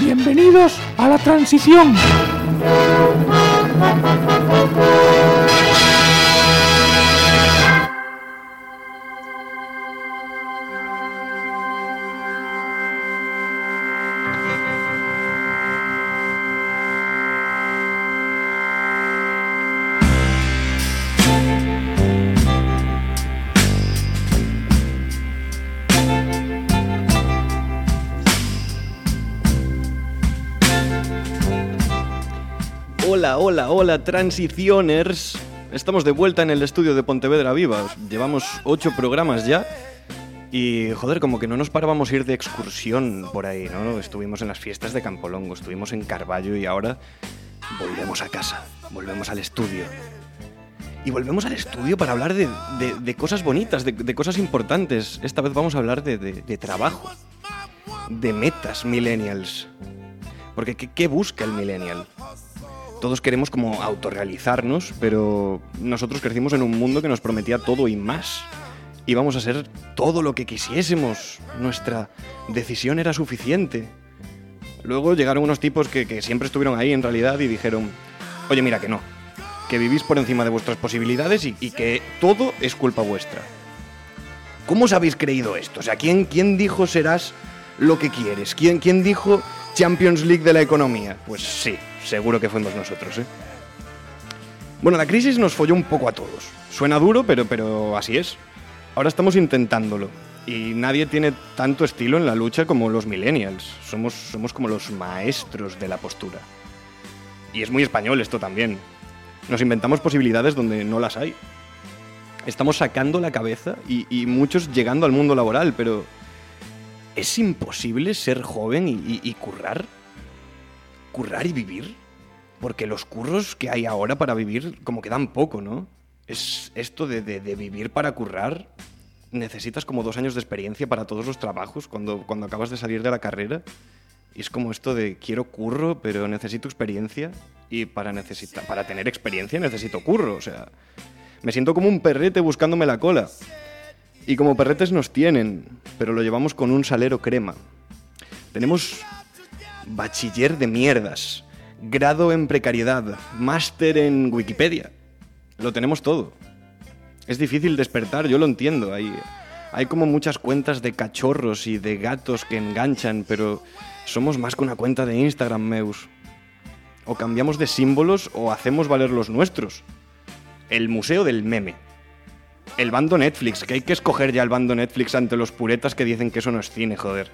bienvenidos a la transición. Hola, hola, transicioners. Estamos de vuelta en el estudio de Pontevedra Viva. Llevamos ocho programas ya. Y joder, como que no nos parábamos ir de excursión por ahí, ¿no? Estuvimos en las fiestas de Campolongo, estuvimos en Carballo y ahora volvemos a casa, volvemos al estudio. Y volvemos al estudio para hablar de, cosas bonitas, de, cosas importantes. Esta vez vamos a hablar de trabajo, de metas millennials. Porque ¿qué, qué busca el millennial? Todos queremos como autorrealizarnos, pero nosotros crecimos en un mundo que nos prometía todo y más. Íbamos a ser todo lo que quisiésemos. Nuestra decisión era suficiente. Luego llegaron unos tipos que, siempre estuvieron ahí en realidad y dijeron, oye mira que no, que vivís por encima de vuestras posibilidades y, y que todo es culpa vuestra. ¿Cómo os habéis creído esto? O sea, ¿quién, quién dijo serás lo que quieres? ¿Quién, ¿Quién dijo Champions League de la economía? Pues sí, seguro que fuimos nosotros, ¿eh? Bueno, la crisis nos folló un poco a todos. Suena duro, pero, pero así es. Ahora estamos intentándolo. Y nadie tiene tanto estilo en la lucha como los millennials. Somos, somos como los maestros de la postura. Y es muy español esto también. Nos inventamos posibilidades donde no las hay. Estamos sacando la cabeza y, muchos llegando al mundo laboral, pero ¿es imposible ser joven y currar? ¿Currar y vivir? Porque los curros que hay ahora para vivir como que dan poco, ¿no? Es esto de, de- vivir para currar. Necesitas como dos años de experiencia para todos los trabajos cuando, cuando acabas de salir de la carrera. Y es como esto de quiero curro, pero necesito experiencia. Y para, necesita- para tener experiencia necesito curro. O sea, me siento como un perrete buscándome la cola. Y como perretes nos tienen, pero lo llevamos con un salero crema. Tenemos bachiller de mierdas, grado en precariedad, máster en Wikipedia. Lo tenemos todo. Es difícil despertar, yo lo entiendo. Hay, hay como muchas cuentas de cachorros y de gatos que enganchan, pero somos más que una cuenta de Instagram, Meus. O cambiamos de símbolos o hacemos valer los nuestros. El museo del meme. El bando Netflix, que hay que escoger ya el bando Netflix ante los puretas que dicen que eso no es cine, joder.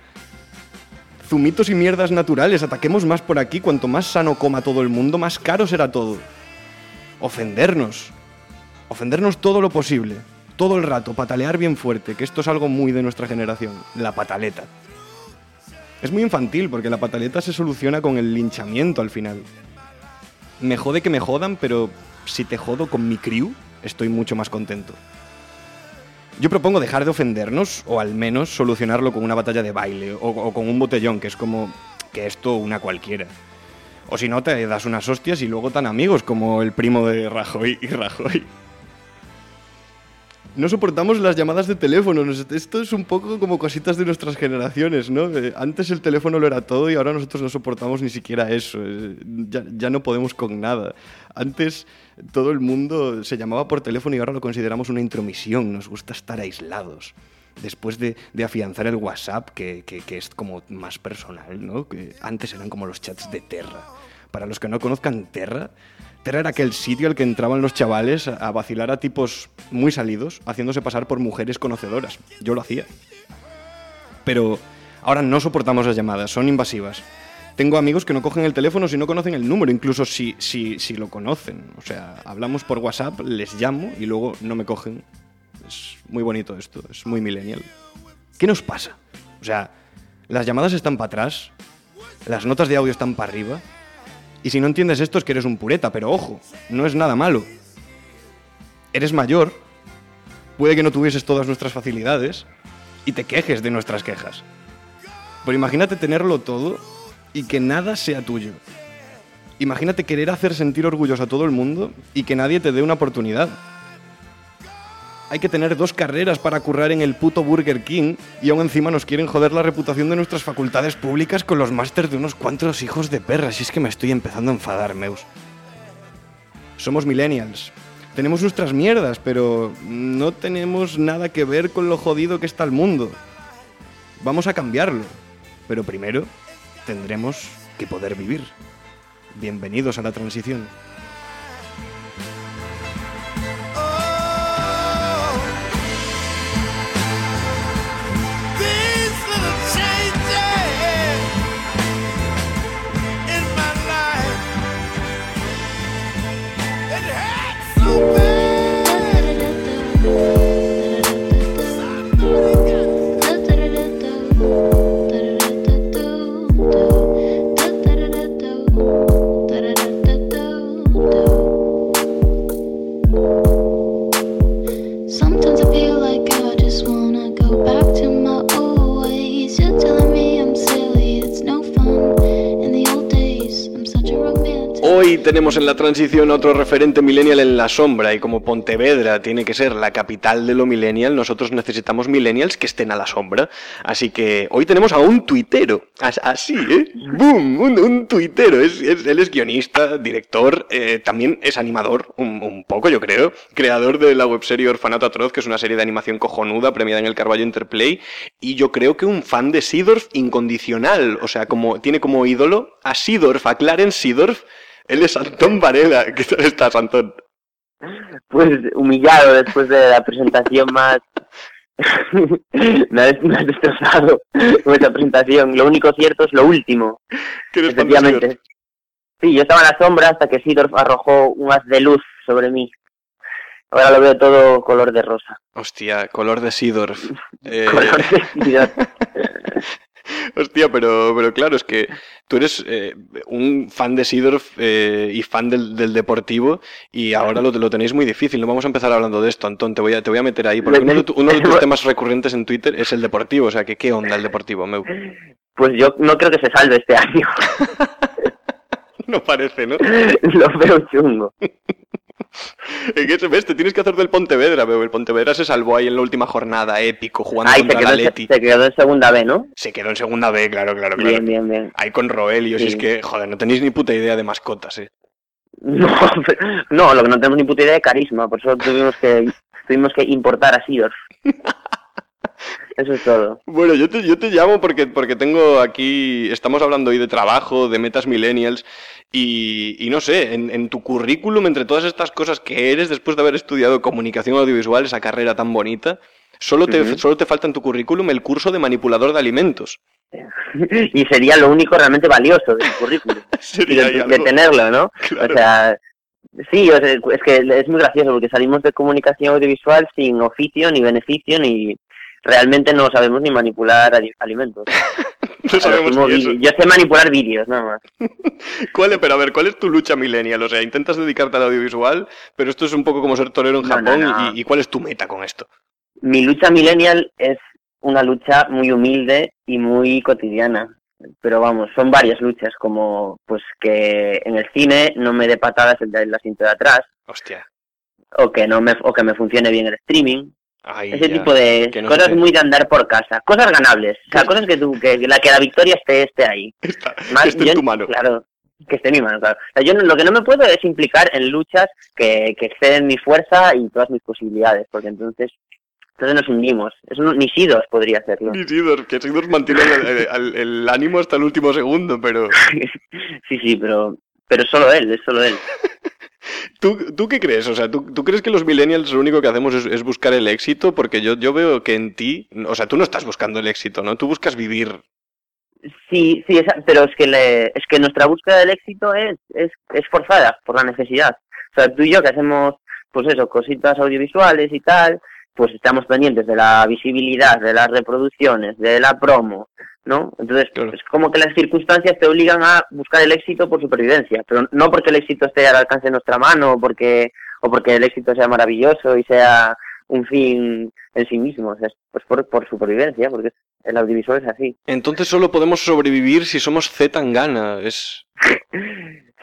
Zumitos y mierdas naturales, ataquemos más por aquí, cuanto más sano coma todo el mundo, más caro será todo. Ofendernos. Ofendernos todo lo posible. Todo el rato, patalear bien fuerte, que esto es algo muy de nuestra generación. La pataleta. Es muy infantil porque la pataleta se soluciona con el linchamiento al final. Me jode que me jodan, pero si te jodo con mi crew, estoy mucho más contento. Yo propongo dejar de ofendernos o al menos solucionarlo con una batalla de baile o, con un botellón, que es como que esto una cualquiera. O si no, te das unas hostias y luego tan amigos como el primo de Rajoy y Rajoy. No soportamos las llamadas de teléfono. Esto es un poco como cositas de nuestras generaciones, ¿no? Antes el teléfono lo era todo y ahora nosotros no soportamos ni siquiera eso. Eh, Ya, no podemos con nada. Antes todo el mundo se llamaba por teléfono y ahora lo consideramos una intromisión. Nos gusta estar aislados. Después de, afianzar el WhatsApp, que es como más personal, ¿no? Que antes eran como los chats de Terra. Para los que no conozcan Terra, Terra era aquel sitio al que entraban los chavales a vacilar a tipos muy salidos, haciéndose pasar por mujeres conocedoras. Yo lo hacía. Pero ahora no soportamos las llamadas, son invasivas. Tengo amigos que no cogen el teléfono si no conocen el número, incluso si, si, si lo conocen. O sea, hablamos por WhatsApp, les llamo y luego no me cogen. Es muy bonito esto, es muy millennial. ¿Qué nos pasa? O sea, las llamadas están para atrás, las notas de audio están para arriba. Y si no entiendes esto es que eres un pureta, pero ojo, no es nada malo. Eres mayor, puede que no tuvieses todas nuestras facilidades y te quejes de nuestras quejas. Pero imagínate tenerlo todo y que nada sea tuyo. Imagínate querer hacer sentir orgulloso a todo el mundo y que nadie te dé una oportunidad. Hay que tener dos carreras para currar en el puto Burger King y aún encima nos quieren joder la reputación de nuestras facultades públicas con los másters de unos cuantos hijos de perra. Si es que me estoy empezando a enfadar, Meus. Somos millennials. Tenemos nuestras mierdas, pero no tenemos nada que ver con lo jodido que está el mundo. Vamos a cambiarlo. Pero primero tendremos que poder vivir. Bienvenidos a la transición. Tenemos en la transición otro referente millennial en la sombra y como Pontevedra tiene que ser la capital de lo millennial, nosotros necesitamos millennials que estén a la sombra. Así que hoy tenemos a un tuitero, As- así, ¿eh? ¡Boom! Un, un tuitero. Es, él es guionista, director, eh, también es animador, un, poco yo creo, creador de la webserie Orfanato Atroz, que es una serie de animación cojonuda premiada en el Carballo Interplay, y yo creo que un fan de Seedorf incondicional, o sea, como tiene como ídolo a Seedorf, a Clarence Seedorf, él es Antón Varela. ¿Qué tal estás, Antón? pues humillado después de la presentación más me has, me has destrozado con esa presentación lo único cierto es lo último ¿Qué eres fan de efectivamente sí yo estaba en la sombra hasta que Sidorf arrojó un haz de luz sobre mí ahora lo veo todo color de rosa Hostia, color de Seedorf. Eh, color de Sidorf. Hostia, pero, pero claro, es que tú eres eh, un fan de Seedorf eh, y fan del, del deportivo y ahora lo, lo tenéis muy difícil. No vamos a empezar hablando de esto, Antón, te voy a, te voy a meter ahí, porque uno de, tu- uno de tus temas recurrentes en Twitter es el deportivo, o sea, que qué onda el deportivo, Meu. pues yo no creo que se salve este año No parece, ¿no? lo veo chungo ¿En qué se ves? Te tienes que hacer del Pontevedra, Meu. El Pontevedra se salvó ahí en la última jornada, épico, jugando Ay, contra el Atleti. se quedó en segunda B, ¿no? Se quedó en segunda B, claro, claro, claro. Bien, bien, bien. Ahí con Roelio, si Sí. es que, joder, no tenéis ni puta idea de mascotas, eh. No, pero- no, lo que no tenemos ni puta idea de carisma, por eso tuvimos que tuvimos que importar a Sidorf. Eso es todo. Bueno, yo te, yo te llamo porque, porque tengo aquí, estamos hablando hoy de trabajo, de metas millennials, y, y no sé, en, en tu currículum, entre todas estas cosas que eres después de haber estudiado comunicación audiovisual, esa carrera tan bonita, solo te, solo te falta en tu currículum el curso de manipulador de alimentos. Y sería lo único realmente valioso del currículum, Sería de, tenerlo, ¿no? Claro. O sea, sí, o sea, es que es muy gracioso porque salimos de comunicación audiovisual sin oficio ni beneficio ni realmente no sabemos ni manipular ali- alimentos. No sabemos ni eso. Yo sé manipular vídeos, nada más. ¿Cuál es, pero a ver, ¿cuál es tu lucha millennial? O sea, intentas dedicarte al audiovisual, pero esto es un poco como ser torero en No, Japón, no, no. Y, y cuál es tu meta con esto? Mi lucha millennial es una lucha muy humilde y muy cotidiana. Pero vamos, son varias luchas, como pues que en el cine no me dé patadas el de la cinta de atrás, Hostia. o que no me, o que me funcione bien el streaming, Ay, ese ya. tipo de no cosas muy de andar por casa, cosas ganables, o sea, cosas que tú, que, la que la victoria esté, esté ahí. Está- Más- que esté en yo- tu mano. Claro, que esté en mi mano, claro. O sea, yo no- lo que no me puedo es implicar en luchas que, que exceden mi fuerza y todas mis posibilidades, porque entonces, entonces nos hundimos. Eso no- ni Sidos podría hacerlo. Ni Sidor, que Sidor mantiene el- el ánimo hasta el último segundo, pero... sí, sí, pero, pero solo él, es solo él. ¿Tú, ¿Tú qué crees? O sea, ¿tú, tú crees que los millennials lo único que hacemos es, es buscar el éxito? Porque yo, yo veo que en ti... O sea, tú no estás buscando el éxito, ¿no? Tú buscas vivir. Sí, sí, esa- pero es que, le- es que nuestra búsqueda del éxito es, es, es forzada por la necesidad. O sea, tú y yo que hacemos, pues eso, cositas audiovisuales y tal, pues estamos pendientes de la visibilidad, de las reproducciones, de la promo, ¿no? Entonces, Claro. es como que las circunstancias te obligan a buscar el éxito por supervivencia, pero no porque el éxito esté al alcance de nuestra mano o porque, o porque el éxito sea maravilloso y sea un fin en sí mismo, o sea, pues por, por supervivencia, porque el audiovisual es así. Entonces solo podemos sobrevivir si somos Z Tangana. Es...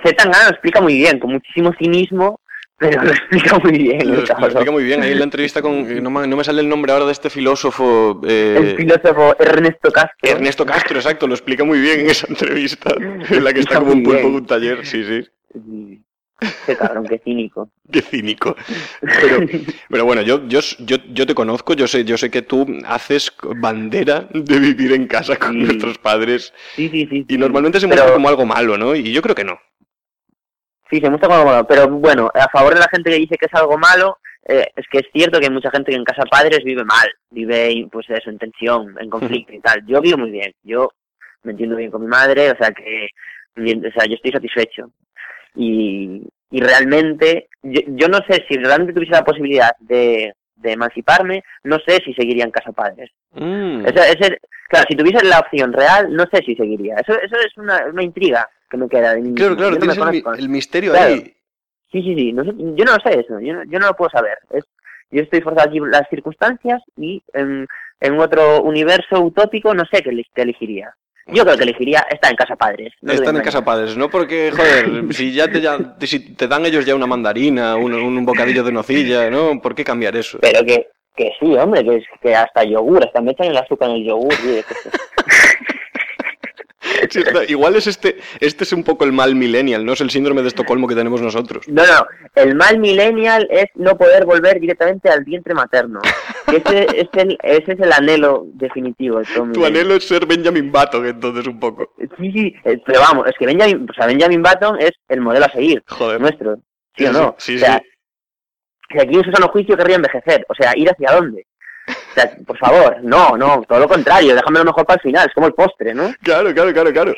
Z Tangana lo explica muy bien, con muchísimo cinismo, pero lo explica muy bien. Lo, cabrón. explica muy bien ahí en la entrevista con... No me, no me sale el nombre ahora de este filósofo... eh, El filósofo Ernesto Castro. Ernesto Castro, exacto, lo explica muy bien en esa entrevista, en la que está como un pulpo de un taller, sí, sí. Qué cabrón, qué cínico. Qué cínico. Pero, pero bueno, yo, yo, yo, yo te conozco, yo sé, yo sé que tú haces bandera de vivir en casa con Sí. nuestros padres Sí, sí, sí. y sí. normalmente se Pero- muestra como algo malo, ¿no? Y yo creo que no. Sí, se muestra como malo, pero bueno, a favor de la gente que dice que es algo malo, eh, es que es cierto que hay mucha gente que en casa padres vive mal, vive pues eso, en tensión, en conflicto y tal. Yo vivo muy bien, yo me entiendo bien con mi madre, o sea que, o sea, yo estoy satisfecho. Y, y realmente, yo, yo no sé si realmente tuviese la posibilidad de, de emanciparme, no sé si seguiría en casa padres. Mm. Ese- ese- claro, si tuviese la opción real, no sé si seguiría. Eso, eso es una, una intriga que me queda de mí Claro, claro, no tienes el, el misterio Claro. ahí. Sí, sí, sí. no sé- yo no lo sé eso. Yo no, yo no lo puedo saber. Es, yo estoy forzado aquí las circunstancias y en, en otro universo utópico no sé qué, qué elegiría. Yo creo que elegiría estar en casa padres. no Están en casa padres, ¿no? Porque, joder, si ya te, ya- si te dan ellos ya una mandarina, un, un bocadillo de nocilla, ¿no? ¿Por qué cambiar eso? Pero que, que sí, hombre, que, que hasta yogur, hasta me echan el azúcar en el yogur. es que- Sí, igual es este, este es un poco el mal millennial, ¿no? Es el síndrome de Estocolmo que tenemos nosotros. No, no, el mal millennial es no poder volver directamente al vientre materno. Ese, es el, ese es el anhelo definitivo de todo Tu anhelo es ser Benjamin Button, entonces, un poco. Sí, sí, eh, pero vamos, es que Benjamin, o sea, Benjamin Button es el modelo a seguir, Joder. nuestro. ¿Sí, Sí, o no? sí, o sea, sí. si aquí en su sano juicio querría envejecer, o sea, ir hacia dónde. Sea, por favor, no, no, todo lo contrario, déjame lo mejor para el final, es como el postre, ¿no? Claro, claro, claro, claro.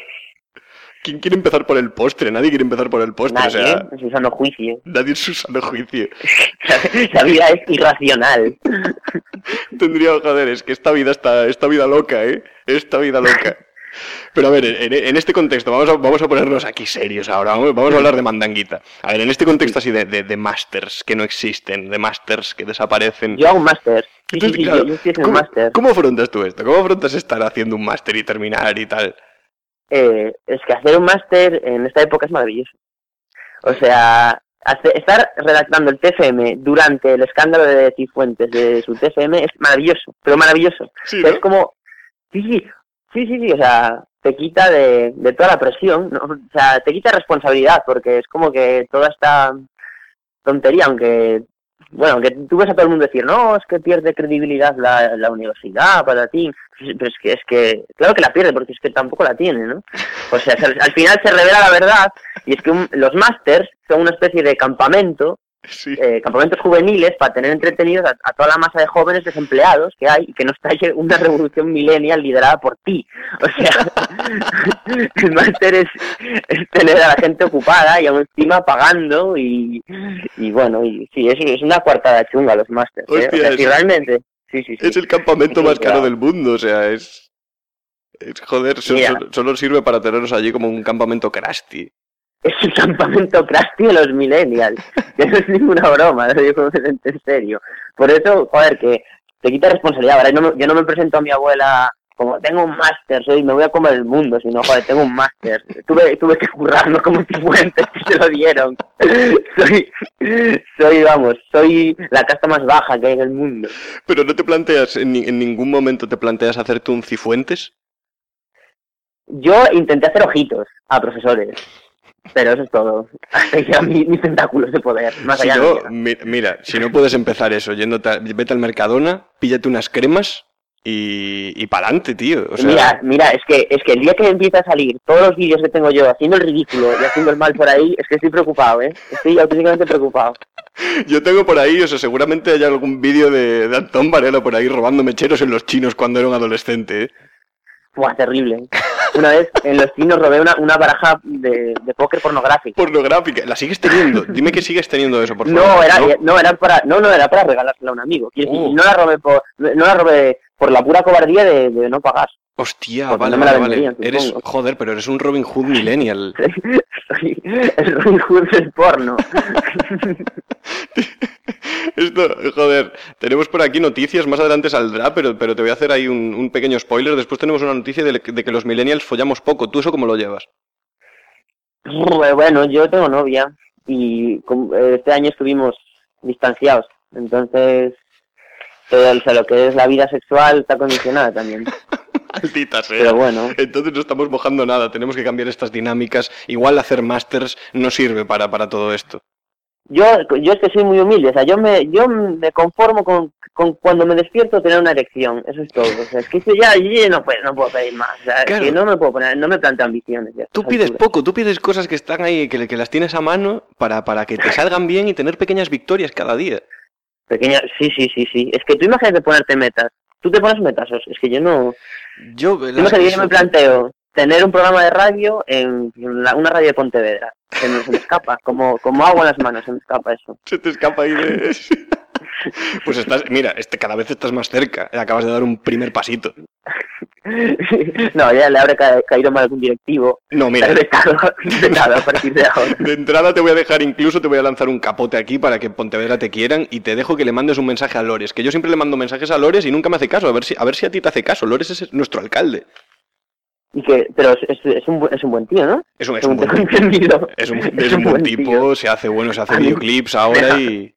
¿Quién quiere empezar por el postre? Nadie quiere empezar por el postre, Nadie, o sea, en su sano juicio. nadie en su sano juicio. La vida es irracional. Tendría, joder, es que esta vida está, esta vida loca, ¿eh? Esta vida loca. Pero a ver, en, en este contexto, vamos a, vamos a ponernos aquí serios ahora, vamos, vamos a hablar de mandanguita. A ver, en este contexto así de, de, de masters que no existen, de masters que desaparecen. Yo hago un máster. Sí, sí, sí, claro, ¿cómo. ¿Cómo afrontas tú esto? ¿Cómo afrontas estar haciendo un máster y terminar y tal? eh, es que hacer un máster en esta época es maravilloso. O sea, hace- estar redactando el TFM durante el escándalo de Cifuentes de su TFM es maravilloso, pero maravilloso. Sí, Es como, sí, sí, sí, sí, sí, o sea, te quita de, de toda la presión, ¿no? o sea, te quita responsabilidad, porque es como que toda esta tontería, aunque, bueno, que tú ves a todo el mundo decir, no, es que pierde credibilidad la, la universidad para ti, pero es que, es que, claro que la pierde, porque es que tampoco la tiene, ¿no? O sea, al al final se revela la verdad, y es que un- los másters son una especie de campamento Sí. eh, campamentos juveniles para tener entretenidos a, a toda la masa de jóvenes desempleados que hay y que no estalle una revolución millennial liderada por ti. O sea, el máster es, es tener a la gente ocupada y aún encima pagando y, y bueno, y sí, es, es una cuartada chunga los másters. ¿eh? O Hostia, sea, es- si realmente... Sí, sí, sí. Es el campamento más caro claro. del mundo, o sea, es... es- joder, solo sirve para tenernos allí como un campamento crusty. Es el campamento crusty de los millennials. Que no es ninguna broma, lo digo en serio. Por eso, joder, que te quita responsabilidad. Ahora yo no, me- yo no me presento a mi abuela como tengo un máster, soy, me voy a comer el mundo, sino, joder, tengo un máster. Tuve, tuve que currarlo como Cifuentes que se lo dieron. soy, soy, vamos, soy la casta más baja que hay en el mundo. Pero no te planteas, en, en ningún momento te planteas hacerte un cifuentes. Yo intenté hacer ojitos a profesores, pero eso es todo. Hasta mi- mis tentáculos de poder, más Si allá no, mi- mira, si no puedes empezar eso, yéndote a- vete al Mercadona, píllate unas cremas y, y pa'lante, tío. O sea, mira, mira, es que, es que el día que empieza a salir todos los vídeos que tengo yo haciendo el ridículo y haciendo el mal por ahí, es que estoy preocupado, ¿eh? Estoy auténticamente preocupado. yo tengo por ahí, o sea, seguramente hay algún vídeo de, de Antón Varela por ahí robando mecheros en los chinos cuando era un adolescente, ¿eh? Terrible. Una vez en los chinos robé una, una baraja de, de póker pornográfico. Pornográfica. ¿La sigues teniendo? Dime que sigues teniendo eso, por favor. No, era, no, era para, no, no, era para regalársela a un amigo. Quiero decir, Oh. no la robé por, no la robé por la pura cobardía de, de no pagar. Hostia, Porque vale, no vale, vale. Eres, joder, pero eres un Robin Hood millennial. El Robin Hood del porno. Esto, joder, tenemos por aquí noticias, más adelante saldrá, pero, pero te voy a hacer ahí un, un pequeño spoiler. Después tenemos una noticia de, de que los millennials follamos poco. ¿Tú eso cómo lo llevas? Bueno, yo tengo novia. y eh, este año estuvimos distanciados. Entonces, todo o sea, lo que es la vida sexual está condicionada también. Maldita sea. Pero bueno. Entonces no estamos mojando nada, tenemos que cambiar estas dinámicas. Igual hacer másters no sirve para, para todo esto. Yo, yo es que soy muy humilde, o sea, yo me, yo me conformo con, con cuando me despierto tener una erección, eso es todo. O sea, es que eso ya, yo no, puedo, no puedo pedir más, o sea, es Claro. que no me puedo poner, no me planteo ambiciones. ya, Tú pides alturas. poco, tú pides cosas que están ahí, que, que las tienes a mano para, para que te salgan bien y tener pequeñas victorias cada día. Pequeña, sí, sí, sí, sí. Es que tú imagínate ponerte metas. Tú te pones metas, es que yo no. Yo, que yo me planteo tener un programa de radio en la- una radio de Pontevedra. Se me, se me escapa, como, como agua en las manos, se me escapa eso. Se te escapa ahí de... Pues estás, mira, este, cada vez estás más cerca. Acabas de dar un primer pasito. no, ya le habrá ca- caído mal algún directivo. No, mira, Vetado, vetado a partir de ahora. de entrada te voy a dejar, incluso te voy a lanzar un capote aquí para que en Pontevedra te quieran y te dejo que le mandes un mensaje a Lores, que yo siempre le mando mensajes a Lores y nunca me hace caso. A ver si a, ver si a ti te hace caso. Lores es nuestro alcalde. Y que, pero es, es, un, es un buen tío, ¿no? Es un, es un buen. Es un, es un buen tipo, tío. se hace bueno, se hace mí- videoclips ahora y...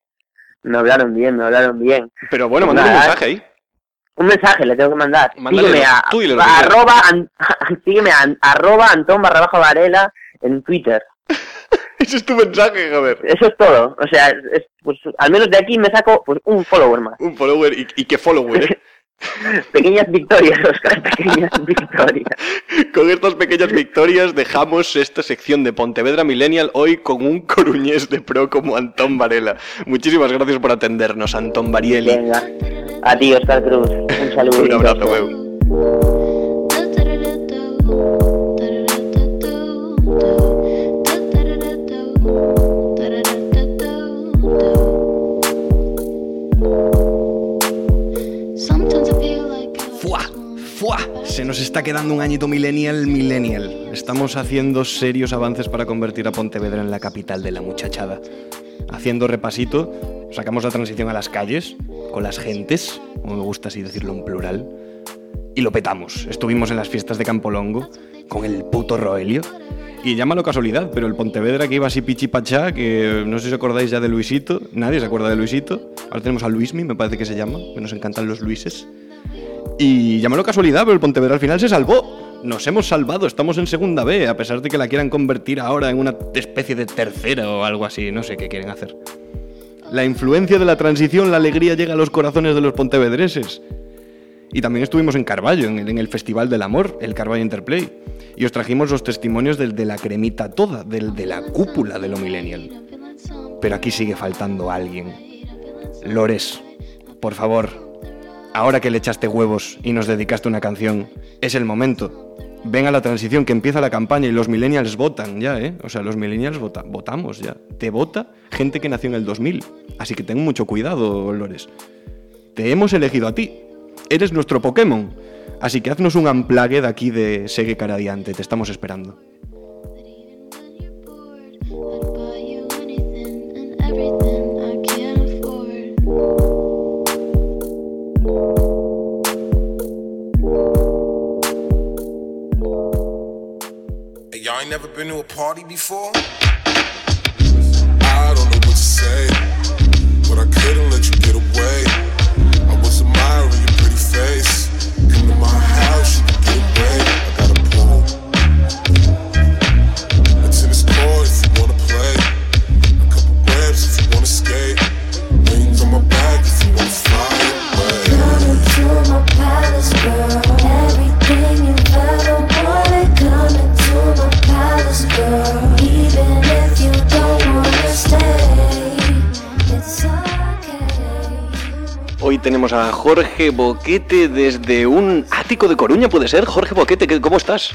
Me hablaron bien, me hablaron bien. Pero bueno, mándale un Nada, mensaje ahí. Un mensaje le tengo que mandar. Mándale sígueme a, tú dile arroba, an- sígueme a arroba Antón barra baja Varela en Twitter. Ese es tu mensaje, joder. Eso es todo. O sea, es- es, pues, al menos de aquí me saco pues, un follower más. Un follower y, y que follower, ¿eh? Pequeñas victorias, Oscar, pequeñas victorias. Con estas pequeñas victorias dejamos esta sección de Pontevedra Millennial hoy con un coruñés de pro como Antón Varela. Muchísimas gracias por atendernos, Antón Varieli. Venga. A ti, Oscar Cruz. Un saludo. Un abrazo, huevo. Se nos está quedando un añito millennial millennial. Estamos haciendo serios avances para convertir a Pontevedra en la capital de la muchachada. Haciendo repasito, sacamos la transición a las calles, con las gentes, como me gusta así decirlo en plural, y lo petamos. Estuvimos en las fiestas de Campolongo, con el puto Roelio. Y llámalo casualidad, pero el Pontevedra que iba así pichipachá, que no sé si os acordáis ya de Luisito, nadie se acuerda de Luisito. Ahora tenemos a Luismi, me parece que se llama, que nos encantan los Luises. Y llámalo casualidad, pero el Pontevedra al final se salvó. Nos hemos salvado, estamos en segunda B, a pesar de que la quieran convertir ahora en una especie de tercera o algo así, no sé qué quieren hacer. La influencia de la transición, la alegría llega a los corazones de los pontevedreses. Y también estuvimos en Carballo, en el, Festival del Amor, el Carballo Interplay. Y os trajimos los testimonios del, de la cremita toda, del, de la cúpula de lo millennial. Pero aquí sigue faltando alguien. Lores, por favor, ahora que le echaste huevos y nos dedicaste una canción, es el momento. Ven a la transición, que empieza la campaña y los millennials votan ya, ¿eh? O sea, los millennials vota- votamos ya. Te vota gente que nació en el 2000. Así que ten mucho cuidado, Lores. Te hemos elegido a ti. Eres nuestro Pokémon. Así que haznos un unplugged aquí de Segue Caradiante. Te estamos esperando. Ain't never been to a party before? I don't know what to say, but I couldn't let you get away. I was admiring your pretty face. Come to my tenemos a Jorge Boquete desde un ático de Coruña, ¿puede ser? Jorge Boquete, ¿qué- ¿cómo estás?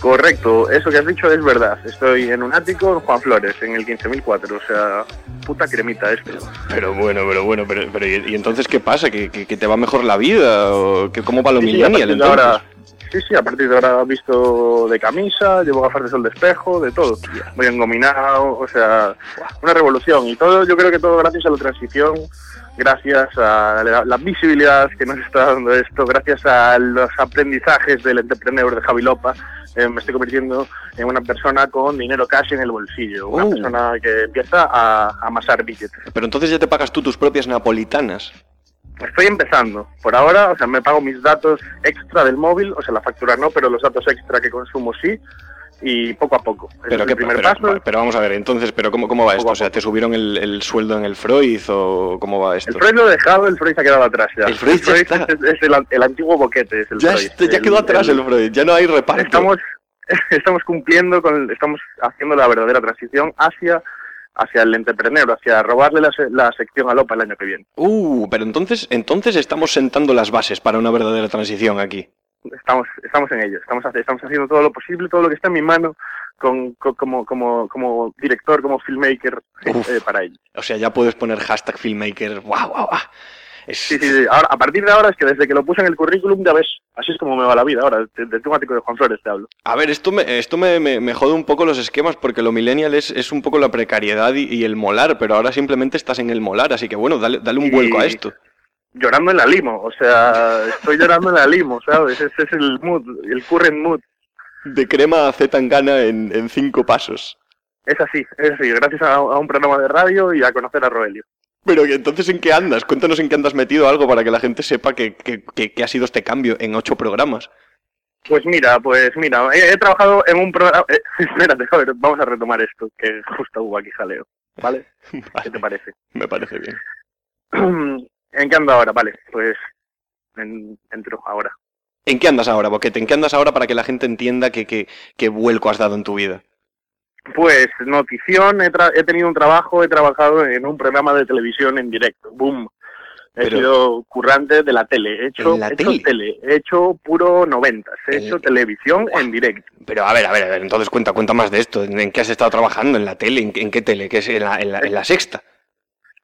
Correcto, eso que has dicho es verdad. Estoy en un ático en Juan Flores, en el 15004, o sea, puta cremita esto. Pero bueno, pero bueno, pero, pero ¿y, entonces qué pasa? ¿Que, que, que te va mejor la vida? ¿O que, ¿Cómo va lo Sí, millennial partir de entonces? ahora, sí, sí, a partir de ahora visto de camisa, llevo gafas de sol de espejo, de todo. Voy engominado, o sea, una revolución. Y todo, yo creo que todo gracias a la transición, gracias a la, la visibilidad que nos está dando esto, gracias a los aprendizajes del entrepreneur de Javi Lopa, eh, me estoy convirtiendo en una persona con dinero cash en el bolsillo, una Oh. persona que empieza a, a amasar billetes. Pero entonces ya te pagas tú tus propias napolitanas. Estoy empezando. Por ahora, o sea, me pago mis datos extra del móvil, o sea, la factura no, pero los datos extra que consumo sí, y poco a poco. Pero, el primer pero, paso. pero vamos a ver, entonces, pero ¿cómo, cómo va esto? O sea, ¿te subieron el, el sueldo en el Freud o cómo va esto? El Freud lo he dejado, el Freud se ha quedado atrás ya. El Freud ya está. es, es el, el antiguo boquete, es el ya Freud. ya El- quedó atrás el, Freud, ya no hay reparto. Estamos, estamos cumpliendo con, estamos haciendo la verdadera transición hacia, hacia el entrepreneur, hacia robarle la, la sección a Lopa el año que viene. Uh, pero entonces, entonces estamos sentando las bases para una verdadera transición aquí. Estamos, estamos en ello, estamos, estamos haciendo todo lo posible, todo lo que está en mi mano con, con- como, como, como director, como filmmaker Uf. eh, para ello. O sea, ya puedes poner hashtag filmmaker. ¡Wow, wow, wow! Es, Sí, sí, sí. Ahora, a partir de ahora es que desde que lo puse en el currículum ya ves, así es como me va la vida ahora, de, de temático de Juan Flores te hablo. A ver, esto me, esto me, me- me jode un poco los esquemas porque lo millennial es, es un poco la precariedad y, y el molar, pero ahora simplemente estás en el molar, así que bueno, dale, dale un Y- vuelco a esto. Llorando en la limo, o sea, estoy llorando en la limo, ¿sabes? Ese es el mood, el current mood. De crema a Z tangana en, en cinco pasos. Es así, es así, gracias a, a un programa de radio y a conocer a Roelio. Pero entonces, ¿en qué andas? Cuéntanos en qué andas metido algo para que la gente sepa que, que, que- que ha sido este cambio en ocho programas. Pues mira, pues mira, he, he trabajado en un programa... eh, espérate, joder, vamos a retomar esto, que justo hubo aquí jaleo, ¿vale? ¿Qué te parece? Me parece bien. ¿En qué ando ahora? Vale, pues en- entro ahora. ¿En qué andas ahora, Boquete? ¿En qué andas ahora para que la gente entienda que, que, qué vuelco has dado en tu vida? Pues notición, he, tra- he tenido un trabajo, he trabajado en un programa de televisión en directo, boom. He Pero- sido currante de la tele, he hecho, ¿En la he hecho tele? he hecho puro noventas, he El- hecho televisión en directo. Pero a ver, a ver, a ver, entonces cuenta, cuenta más de esto. ¿En qué has estado trabajando? ¿En la tele? ¿En, en qué tele? ¿Qué es en la, en la, en la sexta?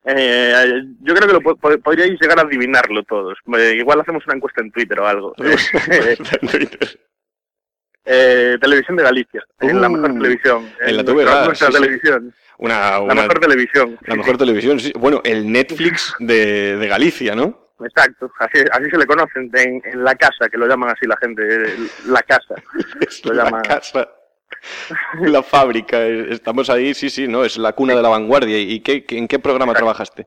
Eh, yo creo que lo po- po- podríais llegar a adivinarlo todos. Eh, igual hacemos una encuesta en Twitter o algo. Eh, televisión de Galicia, en la mejor Uh, televisión. en la nuestra, TVG, nuestra sí, sí. televisión. Una, La mejor televisión. la sí, mejor televisión, sí. Bueno, el Netflix de, de Galicia, ¿no? Exacto, así, así se le conocen en, en la casa, que lo llaman así la gente, eh, la casa. Lo la casa, la fábrica. eh, Estamos ahí, sí, sí, ¿no? Es la cuna de la vanguardia. ¿Y qué, en qué programa trabajaste?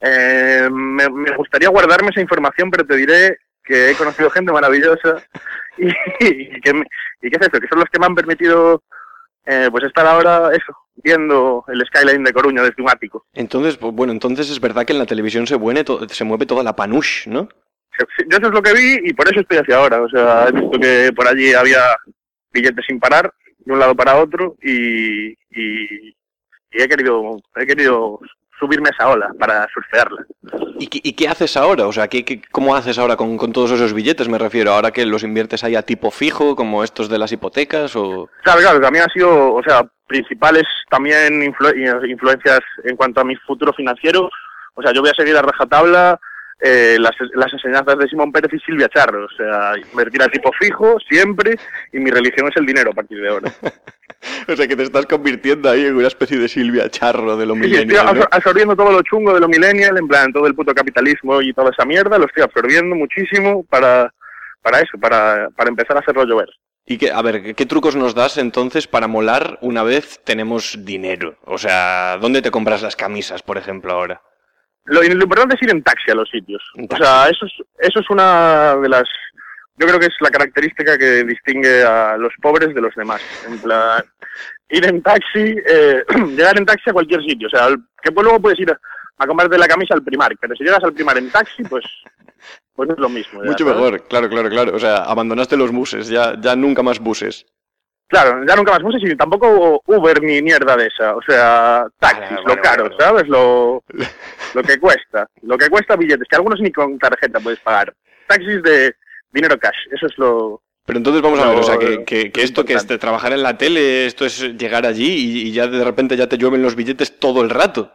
Eh, me, me gustaría guardarme esa información, pero te diré que he conocido gente maravillosa y, y que, me- y que es eso, que son los que me han permitido eh, pues estar ahora eso, viendo el skyline de Coruña desde un ático. Entonces, pues, bueno, entonces es verdad que en la televisión se, mueve se mueve toda la panush, ¿no? Yo eso es lo que vi y por eso estoy hacia ahora. O sea, he visto que por allí había billetes sin parar, de un lado para otro, y, y, y he querido he querido subirme a esa ola para surfearla. ¿Y, qué- y qué haces ahora? O sea, ¿qué, qué- cómo haces ahora con, con todos esos billetes? Me refiero, ahora que los inviertes ahí a tipo fijo, como estos de las hipotecas, o... Claro, claro, también ha sido, o sea, principales también influ- influencias en cuanto a mi futuro financiero. O sea, yo voy a seguir a rajatabla eh, las, las enseñanzas de Simón Pérez y Silvia Charro. O sea, invertir a tipo fijo siempre y mi religión es el dinero a partir de ahora. O sea, que te estás convirtiendo ahí en una especie de Silvia Charro de lo Sí, estoy millennial, ¿no? absor- absorbiendo todo lo chungo de lo millennial, en plan todo el puto capitalismo y toda esa mierda, lo estoy absorbiendo muchísimo para, para eso, para, para empezar a hacerlo llover. Y que, a ver, ¿qué, qué trucos nos das entonces para molar una vez tenemos dinero? O sea, ¿dónde te compras las camisas, por ejemplo, ahora? Lo, lo importante es ir en taxi a los sitios. O sea, eso es, eso es una de las... Yo creo que es la característica que distingue a los pobres de los demás. En plan, ir en taxi, eh, llegar en taxi a cualquier sitio. O sea, que pues luego puedes ir a, a comprarte la camisa al primar, pero si llegas al primar en taxi, pues, pues es lo mismo. ya, Mucho ¿sabes? mejor, claro, claro, claro. O sea, abandonaste los buses, ya, ya nunca más buses. Claro, ya nunca más buses y tampoco Uber ni mierda de esa. O sea, taxis, Vale, lo caro. ¿sabes? Lo, lo que cuesta. Lo que cuesta billetes, que algunos ni con tarjeta puedes pagar. Taxis de dinero cash, eso es lo... Pero entonces vamos a ver, o sea, que, que- que es esto que es de trabajar en la tele, esto es llegar allí y, y ya de repente ya te llueven los billetes todo el rato.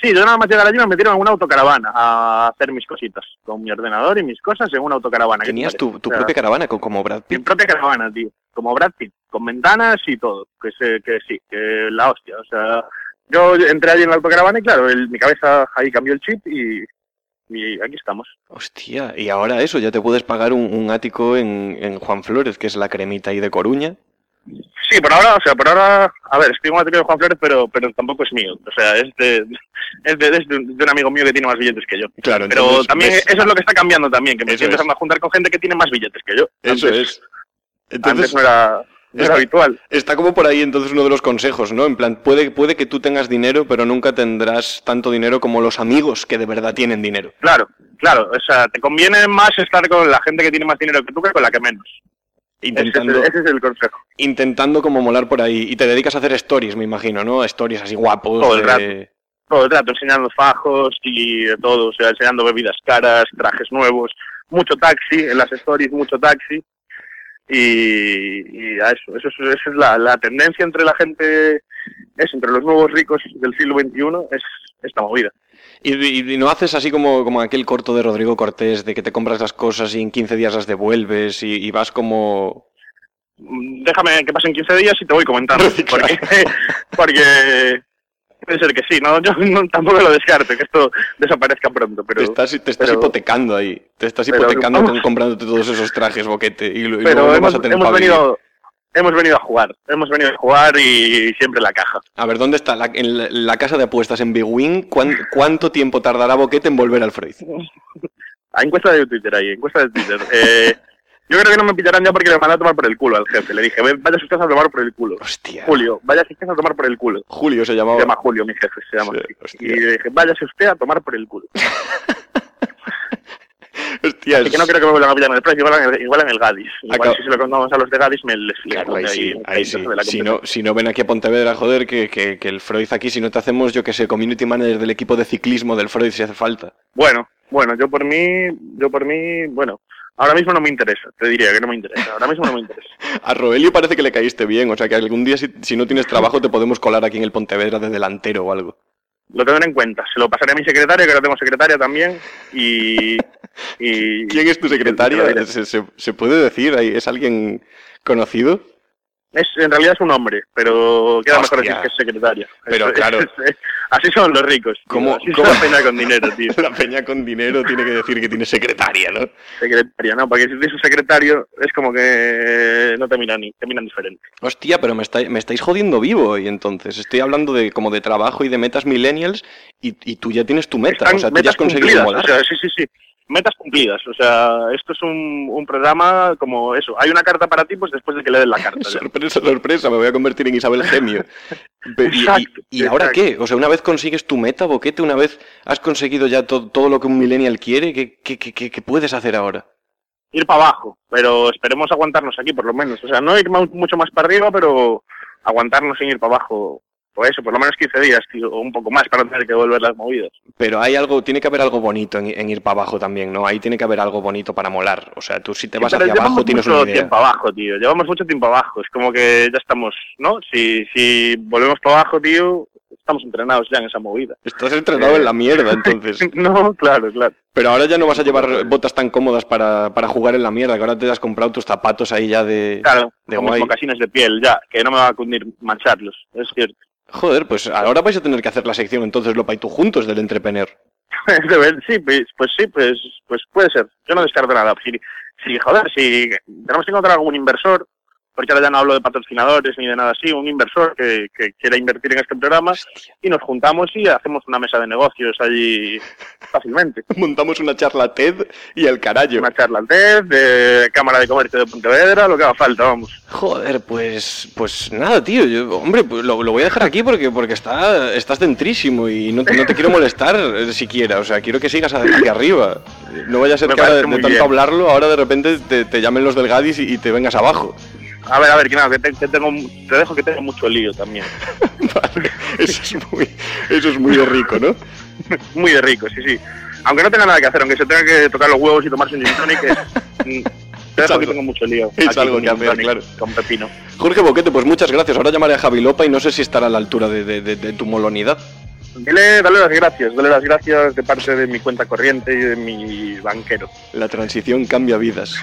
Sí, yo nada más llegar allí me metieron en una autocaravana a hacer mis cositas, con mi ordenador y mis cosas en una autocaravana. ¿Qué te Tenías tu, tu O sea, propia caravana co- como Brad Mi Pitt. propia caravana, tío. Como Brad Pitt, con ventanas y todo. Que, se, que sí, que la hostia. O sea, yo entré allí en la autocaravana y claro, el- mi cabeza ahí cambió el chip y, y aquí estamos. Hostia, y ahora eso, ya te puedes pagar un, un ático en, en Juan Flores, que es la cremita ahí de Coruña. Sí, por ahora, o sea, por ahora, a ver, un atelier de Juan Flores, pero, pero tampoco es mío. O sea, es de, es de, es de un amigo mío que tiene más billetes que yo. Claro, Pero entonces, también ves- eso es lo que está cambiando también, que me estoy es. a juntar con gente que tiene más billetes que yo. Eso Antes- es. Antes Entonces, no era, no era habitual. está como por ahí entonces uno de los consejos, ¿no? En plan, puede, puede que tú tengas dinero, pero nunca tendrás tanto dinero como los amigos que de verdad tienen dinero. Claro, claro. O sea, te conviene más estar con la gente que tiene más dinero que tú que con la que menos. Ese es, Intentando, el, ese es el consejo. intentando como molar por ahí. Y te dedicas a hacer stories, me imagino, ¿no? Stories así guapos. Todo el de- Todo el rato enseñando fajos y todo, o sea, enseñando bebidas caras, trajes nuevos, mucho taxi, en las stories mucho taxi. Y, y a eso, eso es, esa es la, la tendencia entre la gente, es entre los nuevos ricos del siglo XXI, es esta movida. Y, y- no haces así como, como aquel corto de Rodrigo Cortés, de que te compras las cosas y en 15 días las devuelves y, y vas como... Mm, Déjame que pasen 15 días y te voy comentando. Porque, porque puede ser que sí, ¿no? Yo no- tampoco lo descarto, que esto desaparezca pronto, pero... te estás, te estás pero- hipotecando ahí. Te estás hipotecando con comprándote todos esos trajes, boquete. Y, y pero luego hemos, vas a tener hemos venido hemos venido a jugar hemos venido a jugar y siempre la caja. A ver, ¿dónde está? La, en la, casa de apuestas en Big Win, ¿cuán- ¿cuánto tiempo tardará Boquete en volver al Freud? hay encuesta de Twitter ahí encuesta de Twitter. Eh, yo creo que no me pillarán ya porque le mandé a tomar por el culo al jefe. Le dije "Ven, vaya usted a tomar por el culo Hostia. Julio vaya usted a tomar por el culo Julio se se llamaba. llama Julio mi jefe se llama Sí, y le dije váyase usted a tomar por el culo Hostia, así que no creo que me vuelvan a pillar en el precio igual en el, igual en el Gadis igual si se lo contamos a los de Gadis me les Claro, ahí sí, ahí 30 sí. Si no, si no ven aquí a Pontevedra, joder, que, que, que el Freud aquí, si no te hacemos, yo que sé, community manager del equipo de ciclismo del Freud si hace falta. Bueno, bueno, yo por mí, yo por mí, bueno, ahora mismo no me interesa, te diría que no me interesa, ahora mismo no me interesa. A Roelio parece que le caíste bien, o sea que algún día si, si no tienes trabajo te podemos colar aquí en el Pontevedra de delantero o algo. Lo tendré en cuenta, se lo pasaré a mi secretaria, que ahora tengo secretaria también, y... y ¿Quién es tu secretaria? ¿Se, se, se puede decir? ¿Es alguien conocido? Es, en realidad es un hombre, pero queda mejor decir que es secretaria. Pero Es- claro. es- así son los ricos. son la pena con dinero, tío. La peña con dinero tiene que decir que tiene secretaria, ¿no? Secretaria, ¿no? Porque si tienes un secretario es como que no te miran, ni- te miran diferente. Hostia, pero me, estáis me estáis jodiendo vivo y entonces estoy hablando de como de trabajo y de metas millennials y, y tú ya tienes tu meta, Están o sea, tú ya has conseguido. O sea, sí, sí, sí. Metas cumplidas. O sea, esto es un, un programa como eso. Hay una carta para ti, pues después de que le den la carta. Sorpresa, sorpresa, me voy a convertir en Isabel Gemio. Pe- y- y- Exacto, ¿Y, ahora qué? O sea, una vez consigues tu meta, Boquete, una vez has conseguido ya to- todo lo que un millennial quiere, ¿qué, qué, qué- qué- puedes hacer ahora? Ir para abajo, pero esperemos aguantarnos aquí por lo menos. O sea, no ir mucho más para arriba, pero aguantarnos sin ir para abajo. Eso, por lo menos 15 días, tío, o un poco más para tener que volver las movidas. Pero hay algo, tiene que haber algo bonito en, en ir para abajo también, ¿no? Ahí tiene que haber algo bonito para molar. O sea, tú si te vas Pero hacia abajo tienes mucho una idea. tiempo abajo, tío. Llevamos mucho tiempo abajo. Es como que ya estamos, ¿no? Si, si volvemos para abajo, tío, estamos entrenados ya en esa movida. Estás entrenado Eh. en la mierda, entonces. no, claro, claro. Pero ahora ya no vas a llevar botas tan cómodas para, para jugar en la mierda, que ahora te has comprado tus zapatos ahí ya de... Claro, de como mocasines de piel, ya, que no me va a cundir mancharlos, es cierto. Joder, pues ahora vais a tener que hacer la sección entonces Lopa y tú juntos del entrepreneur. Sí, pues, pues sí, pues, pues puede ser. Yo no descarto nada. Si, si, joder, si tenemos que encontrar algún inversor, porque ahora ya no hablo de patrocinadores ni de nada así, un inversor que, que quiera invertir en este programa y nos juntamos y hacemos una mesa de negocios allí fácilmente. Montamos una charla TED y al carajo. Una charla TED, de Cámara de Comercio de Pontevedra, lo que haga falta, vamos. Joder, pues pues nada, tío. Yo, hombre, pues lo, lo voy a dejar aquí porque porque está estás dentrísimo y no, te- no te quiero molestar siquiera. O sea, quiero que sigas hacia arriba. No vaya a ser Me que ahora de, de tanto bien. hablarlo, ahora de repente te, te llamen los del Gadis y, y te vengas abajo. A ver, a ver, que nada, que, te, que tengo, te dejo que tengo mucho lío también. Vale, eso es muy, eso es muy de rico, ¿no? Muy de rico, sí, sí. Aunque no tenga nada que hacer, aunque se tenga que tocar los huevos y tomarse un gin tonic, es- mm, te dejo algo- que tengo mucho lío. es aquí algo con que hacer, tonic, claro. Con pepino. Jorge Boquete, pues muchas gracias. Ahora llamaré a Javi Lopa y no sé si estará a la altura de, de- de- de tu molonidad. Dile, dale las gracias, dale las gracias de parte de mi cuenta corriente y de mi banquero. La transición cambia vidas.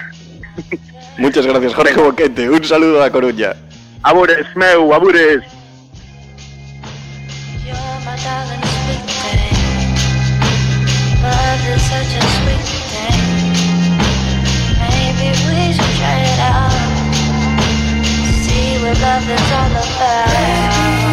Muchas gracias, Jorge Boquete. Un saludo a Coruña. Abures, meu, abures. love is all about.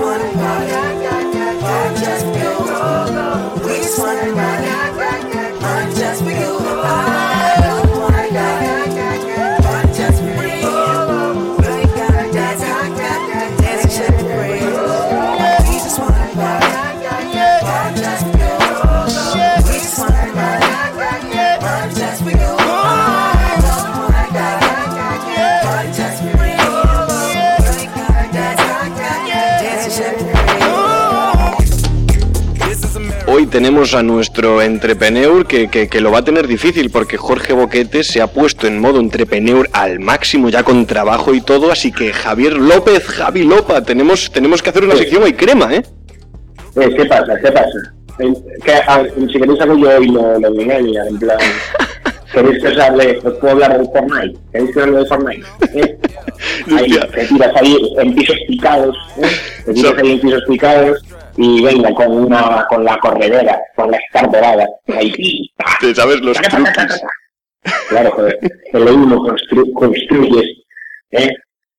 Wanna party, tenemos a nuestro entrepreneur que, que- que lo va a tener difícil porque Jorge Boquete se ha puesto en modo entrepreneur al máximo ya con trabajo y todo, así que Javier López, Javi Lopa, tenemos, tenemos que hacer una sección hoy crema, ¿eh? Eh, ¿Qué pasa? ¿Qué pasa? Que, a si queréis hago yo hoy lo, lo de en plan... ¿Queréis que os hable, os puedo hablar de Fortnite? ¿Queréis que os hable de Fortnite? ¿Eh? Ahí, te tiras ahí en pisos picados, ¿eh? Te tiras ahí en pisos picados y venga con una, con la corredera, con la Star dorada, ahí, Te sabes los taca. Claro, joder, el uno constru- construyes, ¿eh?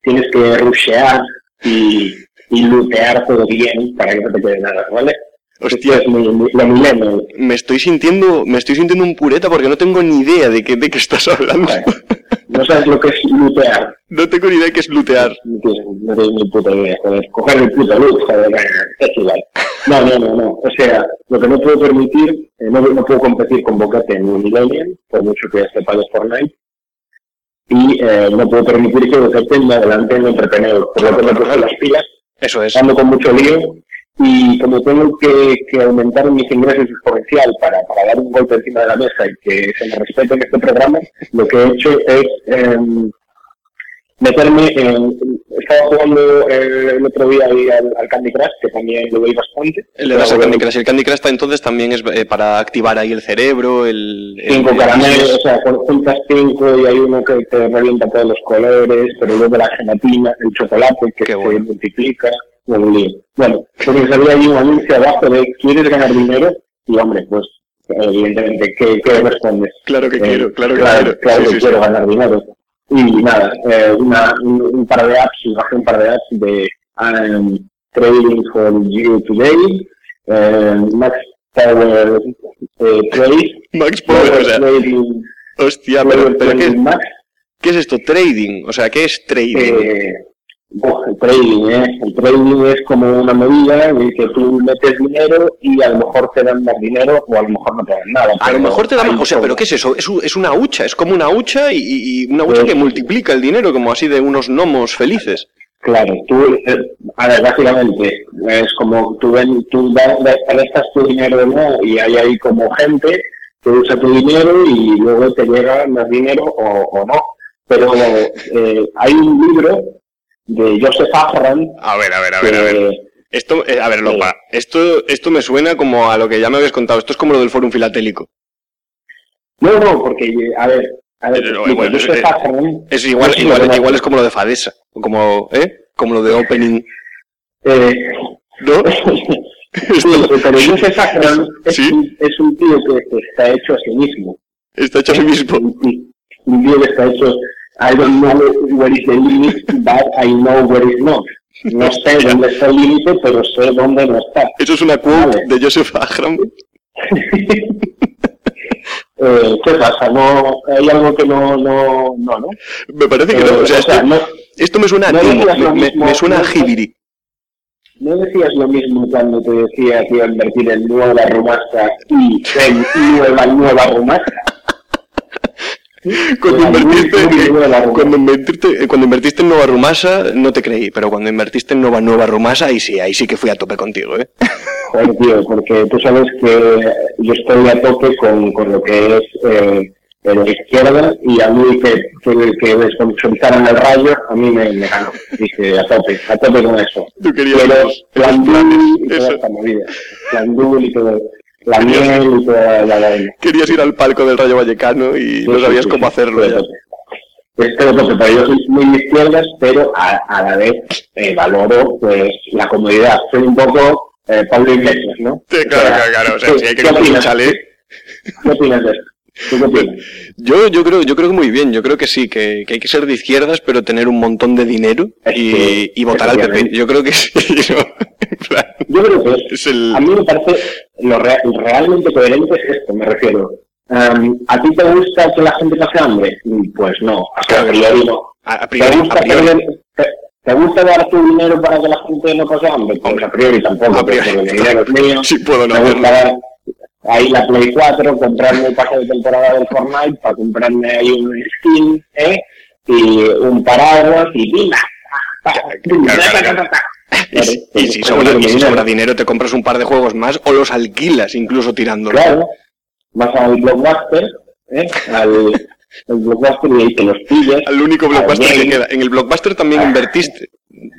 Tienes que rushear y, y lootear todo bien para que no te quede nada, ¿vale? Hostia. Es. Me estoy sintiendo, me estoy sintiendo un pureta porque no tengo ni idea de qué, de qué estás hablando. No sabes lo que es lootear. No tengo ni idea de qué es lootear. No tienes ni puta idea, joder. Coger el puto joder, venga, es igual. No, no, no, no. O sea, lo que no puedo permitir, eh, no, no puedo competir con Bocate en un Millennium, por mucho que sepa de Fortnite. Y eh, no puedo permitir que Bocate me adelante en Entrepreneur. Por lo que me puesto las pilas, Eso es. ando con mucho lío. Y como tengo que, que aumentar mis ingresos exponencial para, para dar un golpe encima de la mesa y que se me respete en este programa, lo que he hecho es em, meterme en... Estaba jugando eh, el otro día ahí al, al Candy Crush, que también lo veis bastante. Las Pero Candy Crush. El Candy Crush entonces también es eh, para activar ahí el cerebro, el... el- Cinco el- caramelos, o sea, juntas cinco y hay uno que te revienta todos los colores, pero luego la gelatina, el chocolate que Qué se bueno. multiplica, bueno. Bueno, porque salía ahí un anuncio abajo de ¿quieres ganar dinero? Y hombre, pues evidentemente, ¿qué, qué respondes? Claro que Eh, quiero, claro que claro, quiero. claro Sí, que sí, quiero sí. ganar dinero. Y nada, eh, una, un, par de apps, bajé un par de apps de um, Trading for You Today, eh, Max Power eh, Trade, Max Power, o sea, Trading, hostia, pero, Power pero ¿qué, Trading Max, ¿qué es esto? Trading. O sea, ¿qué es trading? El trading, ¿eh? El trading es como una medida en el que tú metes dinero y a lo mejor te dan más dinero o a lo mejor no te dan nada. A lo mejor te da hay más. O sea. ¿pero qué es eso? Es, es una hucha, es como una hucha y, una hucha Sí. que multiplica el dinero, como así de unos gnomos felices. Claro, tú, eh, a ver, básicamente, es como tú, ven, tú prestas tu dinero ¿no? y hay ahí como gente que usa tu dinero y luego te llega más dinero o, o no. Pero eh, hay un libro de Joseph Abraham A ver, a ver, que, Esto, eh, a ver, Lopa, esto, esto me suena como a lo que ya me habías contado. Esto es como lo del Fórum Filatélico. No, no, porque, a ver, a ver, te explico, bueno, Joseph eh, Abraham, Es igual, no igual, igual es como lo de Fadesa. Como, ¿eh? Como lo de Opening. eh, ¿No? sí, pero Joseph Abraham es, Sí. un, es un tío que, que está hecho a sí mismo. Está hecho a sí mismo. Un tío que está hecho, I don't know where is the limit, but I know where is not. No sé dónde está el límite, pero sé dónde no está. Eso es una quote de Joseph Agram. Eh, ¿Qué pasa? No, hay algo que no, no, no, ¿no? Me parece que Eh, no. O sea, esto, no, esto me suena no me, mismo, me suena a no- jibiri. ¿No decías lo mismo cuando te decía que iba a invertir en nueva rumasa y en nueva, nueva? Cuando invertiste, rumasa. cuando, invertiste, cuando invertiste en Nova Rumasa no te creí, pero cuando invertiste en Nova Nueva Rumasa, ahí sí, ahí sí que fui a tope contigo, ¿eh? Joder, tío, porque tú sabes que yo estoy a tope con, con lo que es eh, la izquierda y a mí que, que, que desconsolidaran el rayo, a mí me, me ganó. Dije, a tope, a tope con eso. Tú querías Pero plan y toda esta movida. Plan y todo. La Querías- miel y toda la vaina. Querías ir al palco del Rayo Vallecano y no sabías cómo hacerlo ya. este lo tope, pero yo soy muy izquierdas, pero a, a la vez eh, valoro pues la comodidad. Soy un poco eh, Pablo Iglesias, ¿no? Sí, claro, O sea, claro, claro. O sea, ¿qué- si hay que ¿qué comprar un opinas? chalet. ¿Qué opinas de esto? Yo, yo creo, yo creo que muy bien. Yo creo que sí, que, que hay que ser de izquierdas, pero tener un montón de dinero y, Sí, y votar al PP. Yo creo que sí. ¿no? Plan, Yo creo que es, el- a mí me parece lo rea- realmente coherente es esto, me refiero. Am, ¿A ti te gusta que la gente pase hambre? Mm, Pues no, a Claro priori no. A, a ¿Te priori, gusta, a priori. perder- te, te gusta dar tu dinero para que la gente no pase hambre? Pues a priori tampoco, a priori. el dinero es mío. Sí puedo no ahí la Play 4, comprarme el pase de temporada del Fortnite para comprarme ahí un skin, ¿eh? Y un paraguas y claro, claro. Y, si- y si sobra, y si sobra dinero, te compras un par de juegos más o los alquilas, incluso tirándolo. Claro, vas al blockbuster, ¿eh? al, al blockbuster y ahí te los pillas. Al único blockbuster que queda. En el blockbuster también invertiste,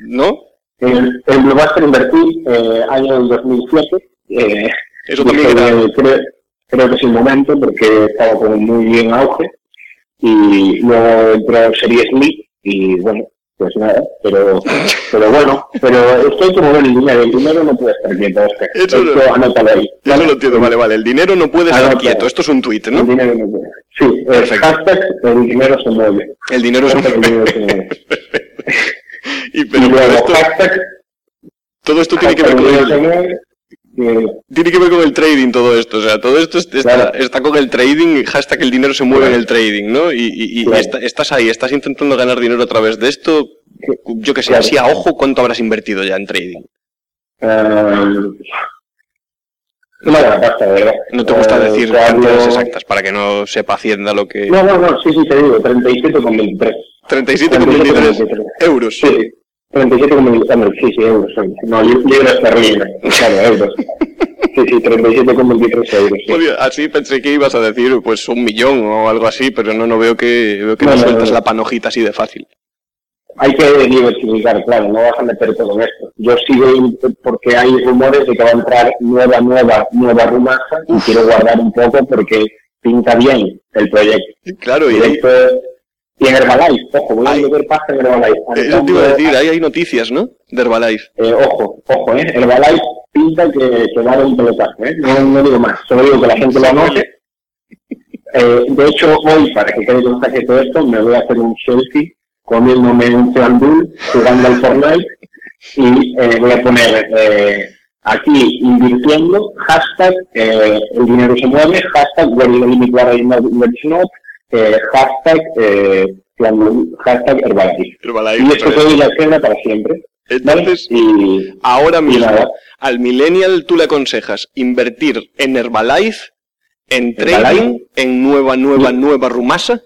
¿no? En el blockbuster invertí eh, año del 2007. Eh, Eso también dije, era- creo, creo que es el momento porque estaba como muy bien auge. Y luego entró Series League y bueno, pues nada, pero, pero bueno, pero esto hay que mover el dinero, el dinero no puede estar quieto, Oscar. Eso Esto no- anótalo ahí. Yo no lo entiendo, vale, vale. El dinero no puede estar quieto. Esto es un tuit, El ¿no? dinero no puede. Sí, Perfecto. hashtag el dinero se mueve. El dinero el se mueve. Y pero luego esto, hashtag, todo esto tiene que ver con el eh, tiene que ver con el trading, todo esto. O sea, todo esto es- está, Claro. está con el trading, hashtag el dinero se mueve en el trading, ¿no? Y, y- y Claro. está- estás ahí, estás intentando ganar dinero a través de esto. Yo que sé, así a ojo, ¿cuánto habrás invertido ya en trading? pasta, de verdad. No te gusta Eh, decir cantidades exactas para que no sepa Hacienda lo que... No, no, no, sí, sí, te digo, 37,23. 37,23 euros. Sí. 37,23, sí, sí, euros. son. No, li- libras esterlinas, claro, euros. Sí, sí, 37,23 euros. sí. Oye, Así pensé que ibas a decir pues un millón o algo así, pero no, no veo que, veo que No, no, no, sueltas la panojita así de fácil. Hay que diversificar, claro, no vas a meter todo en esto. Yo sigo porque hay rumores de que va a entrar nueva, nueva, nueva rumasa y quiero guardar un poco porque pinta bien el proyecto. Claro, y esto y en Herbalife, ojo, voy a meter pasta en Herbalife. eso te iba a decir, ahí hay noticias, ¿no? De Herbalife. Eh, ojo, ojo, ¿eh? Herbalife pinta que, que va a dar un pelotazo, ¿eh? No, no digo más, solo digo que la gente lo anote. Eh, de hecho, hoy, para que quede constancia de todo esto, me voy a hacer un selfie comiéndome un Andul jugando al Fortnite y eh, voy a poner eh, aquí invirtiendo, hashtag eh, el dinero se mueve, hashtag where the limit eh, hashtag, eh, hashtag Herbalife. Herbalife. Y esto doy la escena para siempre. ¿vale? Entonces, Y ahora mismo, al millennial tú le aconsejas invertir en Herbalife, en trading, en nueva, nueva, nueva rumasa.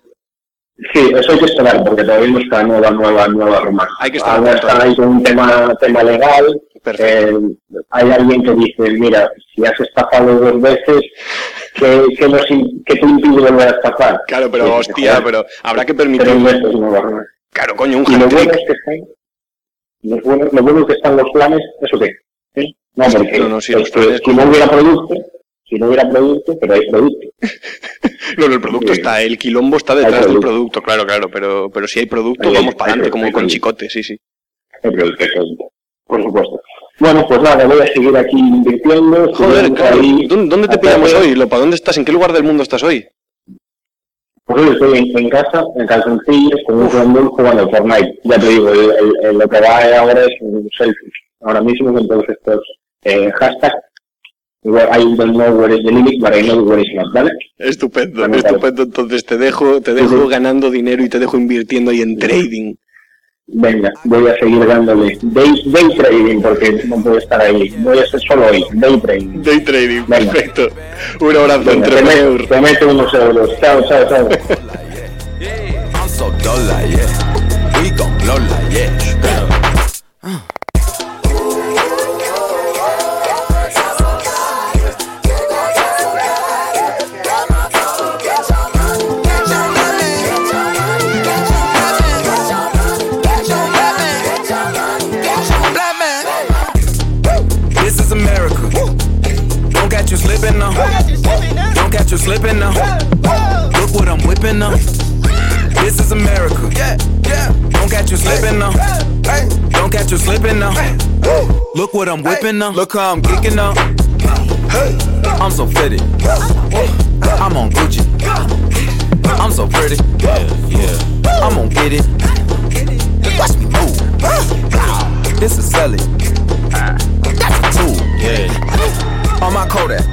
Sí, eso hay que esperar, porque todavía no está nueva, nueva, nueva rumasa. Hay que estar Ahora atento. están ahí con un tema, tema legal. Perfecto. Eh, hay alguien que dice, mira, si has estafado dos veces, ¿qué, qué, nos qué te impide volver a estafar? Claro, pero Sí, hostia, joder, pero habrá que permitir. Rumasa. Claro, coño, un Y lo bueno es que están, lo bueno, lo bueno es que están los planes, ¿eso qué? ¿Sí? No, porque No, no, los planes- si no hubiera producto, si no hubiera producto, pero hay producto. No, no, el producto Sí. está, el quilombo está detrás del producto. claro, claro, pero, pero si hay producto, Hay- vamos para adelante, como hay con chicote, sí, sí. producto. Por supuesto. Bueno, pues nada, voy a seguir aquí invirtiendo. Joder, siguiendo claro, ahí ¿dónde, te pillamos hoy? Lopa? ¿Dónde estás? ¿En qué lugar del mundo estás hoy? Pues hoy estoy en, en casa, en calzoncillos, con un fondul jugando al Fortnite. Ya te digo, el- el- el- lo que va ahora es un selfie. Ahora mismo, entonces, pues, eh, hashtag, I don't know where is the limit, but I know where is not, ¿vale? Estupendo, estupendo. Entonces te dejo, te dejo ganando dinero y te dejo invirtiendo ahí en trading. Venga, voy a seguir dándole day, day trading, porque no puedo estar ahí. Voy a hacer solo hoy, day trading. Day trading, Venga. perfecto. Un abrazo, Venga, te, meto, te meto unos euros. Chao, chao, chao. I'm so dull like yeah. We gon' blow like yeah. This catch you slipping now. Look what I'm whipping now. This is America. Yeah, yeah. Don't catch you slipping now. Don't catch you slipping now. Look what I'm whipping now. Look how I'm kicking now. I'm so fitted. I'm on Gucci. I'm so pretty. Yeah, yeah. I'm gonna get it. Watch me move. This is selling. That's a tool. Yeah. On my Kodak.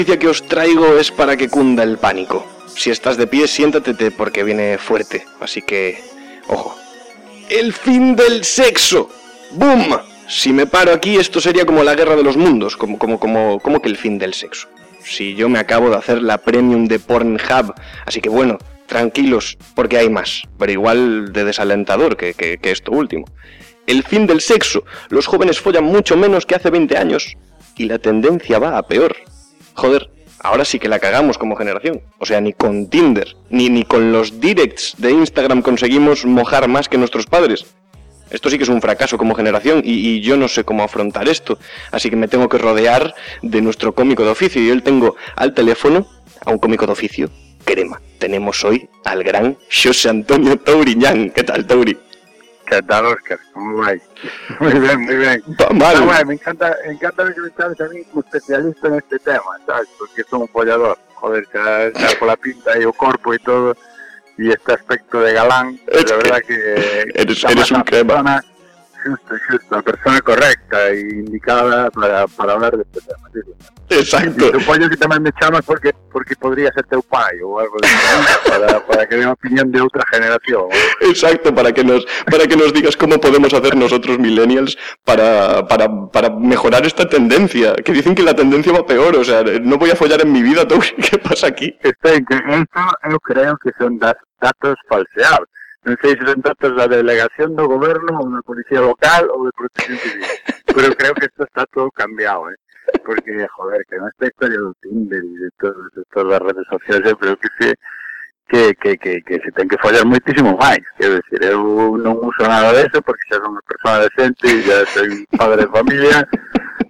Noticia que os traigo es para que cunda el pánico. Si estás de pie, siéntate porque viene fuerte. Así que, ojo. El fin del sexo. ¡Boom! Si me paro aquí, esto sería como la guerra de los mundos. Como, como, como, como que el fin del sexo. Si yo me acabo de hacer la premium de Pornhub. Así que bueno, tranquilos, porque hay más. Pero igual de desalentador que, que, que esto último. El fin del sexo. Los jóvenes follan mucho menos que hace 20 años. Y la tendencia va a peor. Joder, ahora sí que la cagamos como generación. O sea, ni con Tinder, ni, ni con los directs de Instagram conseguimos mojar más que nuestros padres. Esto sí que es un fracaso como generación y, yo no sé cómo afrontar esto. Así que me tengo que rodear de nuestro cómico de oficio. Y yo tengo al teléfono a un cómico de oficio, crema. Tenemos hoy al gran José Antonio Tauriñán. ¿Qué tal, Tauri? ¿Qué tal, Oscar? ¿Cómo vais? Muy bien, muy bien. Va mal. Bueno, me encanta, me encanta que me sabes a mí como especialista en este tema, ¿sabes? Porque soy un follador. Joder, xa con la pinta y el cuerpo y todo, y este aspecto de galán, Es la verdad que... eres- un crema. persona Justo, justo, la persona correcta e indicada para, para hablar de este tema. sí. Exacto. Y supongo que tamén me chamas porque porque podría ser teu pai ou algo de para, para que dé unha opinión de outra generación. Exacto, para que nos, para que nos digas cómo podemos hacer nosotros millennials para, para, para mejorar esta tendencia. Que dicen que la tendencia va peor, o sea, no voy a follar en mi vida, ¿tú? ¿qué pasa aquí? Que esto eu creo que son dat- datos falseables. Non sei se son datos da delegación do goberno ou da policía local ou de protección civil. Pero creo que isto está todo cambiado, eh? Porque, joder, que non esta historia do Tinder e de todas as redes sociales, ¿eh? eu creo que se, que, que, que, que se ten que fallar moitísimo máis. Quero decir, eu non uso nada deso porque xa son unha persona decente, já soy padre de familia,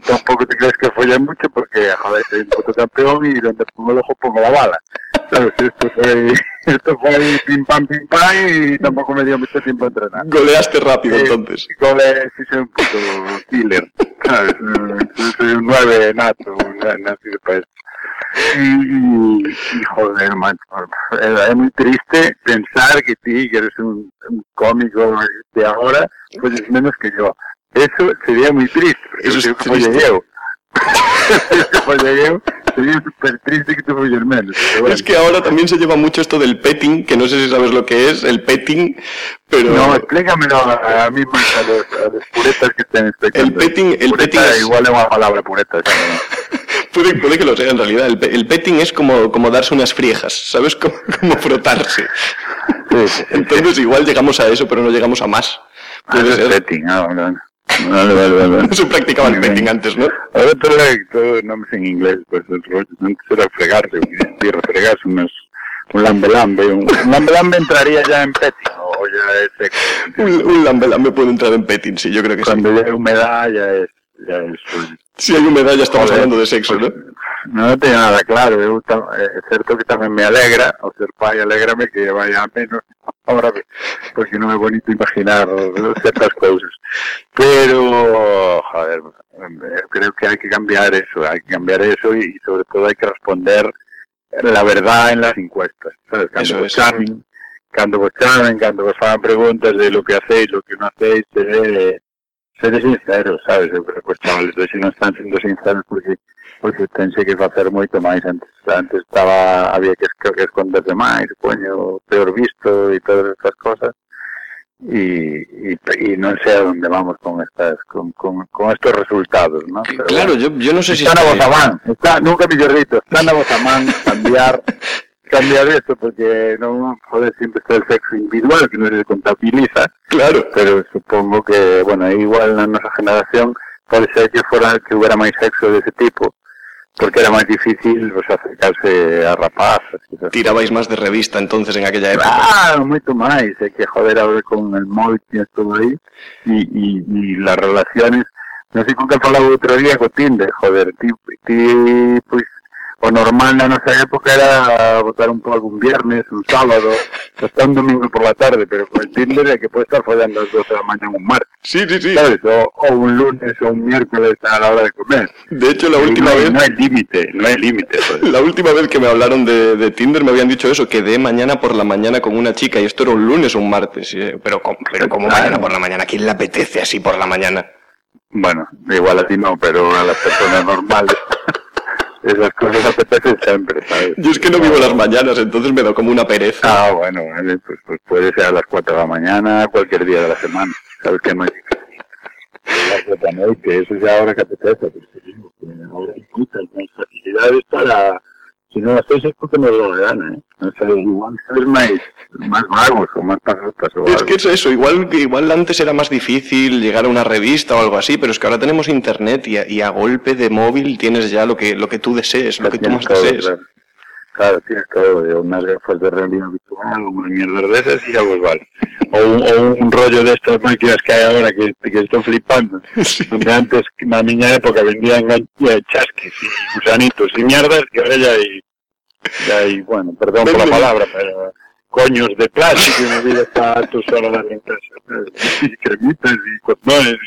tampouco te crees que follar mucho porque, joder, soy un puto campeón e donde pongo el ojo pongo la bala. ¿Sabes? Esto fue, esto fue ahí pim pam pim pam y tampoco me dio mucho tiempo a entrenar. Goleaste rápido, Eh, entonces. Gole, sí soy un puto killer. ¿sabes? Soy un nueve nato, un nacido para esto. Y, y, joder, macho, es, muy triste pensar que ti, que eres un, un cómico de ahora, pues es menos que yo. Eso sería muy triste. Eso es yo como triste. llegué, llegué, súper triste que bueno. Es que ahora también se lleva mucho esto del petting, que no sé si sabes lo que es, el petting, pero... No, explícamelo a, a mí más a los, a los puretas que estén explicando. El petting- el Pureta petting es- igual es una palabra pureta. Puede, puede que lo sea en realidad. El, el petting es como, como darse unas friejas, ¿sabes? Como, como frotarse. Sí, sí, sí. Entonces igual llegamos a eso, pero no llegamos a más. Ah, Puede ser. petting, ah, vale. Vale, vale, se practicaba el petting antes, ¿no? Ahora todo, todo nombres en inglés, pues el rollo, antes era fregarse, y refregarse unos, un lambe-lambe. Un, un lambe-lambe entraría ya en petting, o ya es seco. Un, un lambe-lambe puede entrar en petting, sí, yo creo que sí. Cuando hay humedad ya es, ya es Si hay humedad ya estamos Joder, hablando de sexo, ¿no? No tengo nada claro, tam, eh, é certo que tamén me alegra, ao ser pai alegrame que vaya a menos ahora, porque non é bonito imaginar certas cousas. Pero, joder, eh, creo que hai que cambiar eso, hai que cambiar eso y, sobre todo hai que responder la verdad en las encuestas, sabes? Cando Eso vos es. chamen, cando vos cando vos fagan preguntas de lo que hacéis, lo que non hacéis, eh, ser sinceros, sabes? Eu creo que chavales hoxe non están sendo sinceros porque pois tense que facer moito máis antes. Antes estaba había que, que esconderse máis coño peor visto e todas estas cosas. Y y y non sei a onde vamos con estas con, con, con estos resultados ¿no? Pero, claro, bueno, yo, yo non sei sé si está na vosa man está, nunca mellor dito, está na vosa man cambiar cambiar esto porque non joder, siempre está el sexo individual que non se contabiliza. Claro. Pero supongo que bueno igual na nosa generación pode ser que fora que hubiera máis sexo dese tipo. Porque era máis difícil pues, acercarse a esas Tirabais más de revista entonces en aquella época. Claro, moito máis, é que joder ahora con el móvil tienes todo aí e, e, e las relaciones non sei con que falaba outro día co Tinder, joder, ti, ti pois o normal na nosa época era botar un polvo un viernes, un sábado, hasta un domingo por la tarde, pero con el Tinder é que puede estar follando as 12 da mañana un martes, Sí, sí, sí. sabes? O, o un lunes o un miércoles a la hora de comer. De hecho, la Y última no, vez... No hay límite, no hay límite, joder. La última vez que me hablaron de, de Tinder me habían dicho eso, que de mañana por la mañana con una chica y esto era un lunes o un martes. eh, Pero, pero como Claro. mañana por la mañana? ¿A quién le apetece así por la mañana? Bueno, igual a ti no, pero a las personas normales esas cosas apetecen siempre, ¿sabes? Yo es que no vivo las mañanas, entonces me da como una pereza. Ah, bueno, vale, pues, pues puede ser a las 4 de la mañana, cualquier día de la semana, ¿sabes qué no hay? Las de la noche, eso ya ahora que apetece, pues que ahora hay muchas facilidades para, si no las haces es porque no lo gana, ¿eh? O sea, igual ser más, más vagos o más pasotas o Es que es eso, igual, igual antes era más difícil llegar a una revista o algo así, pero es que ahora tenemos internet y a, y a golpe de móvil tienes ya lo que, lo que tú desees, lo que tú más desees. Claro. claro, tira todo, de unas gafas de realidad virtual, una mierda de esas y ya pues vale. O un, o un rollo de estas máquinas que hay ahora que, que estoy flipando, sí. donde antes, na miña época, vendían chasques y gusanitos y mierdas, que ahora ya hay, ya hay bueno, perdón Vende. por la palabra, pero... coños de plástico y mi vida está tú solo casa. ¿sabes? Y cremitas y condones.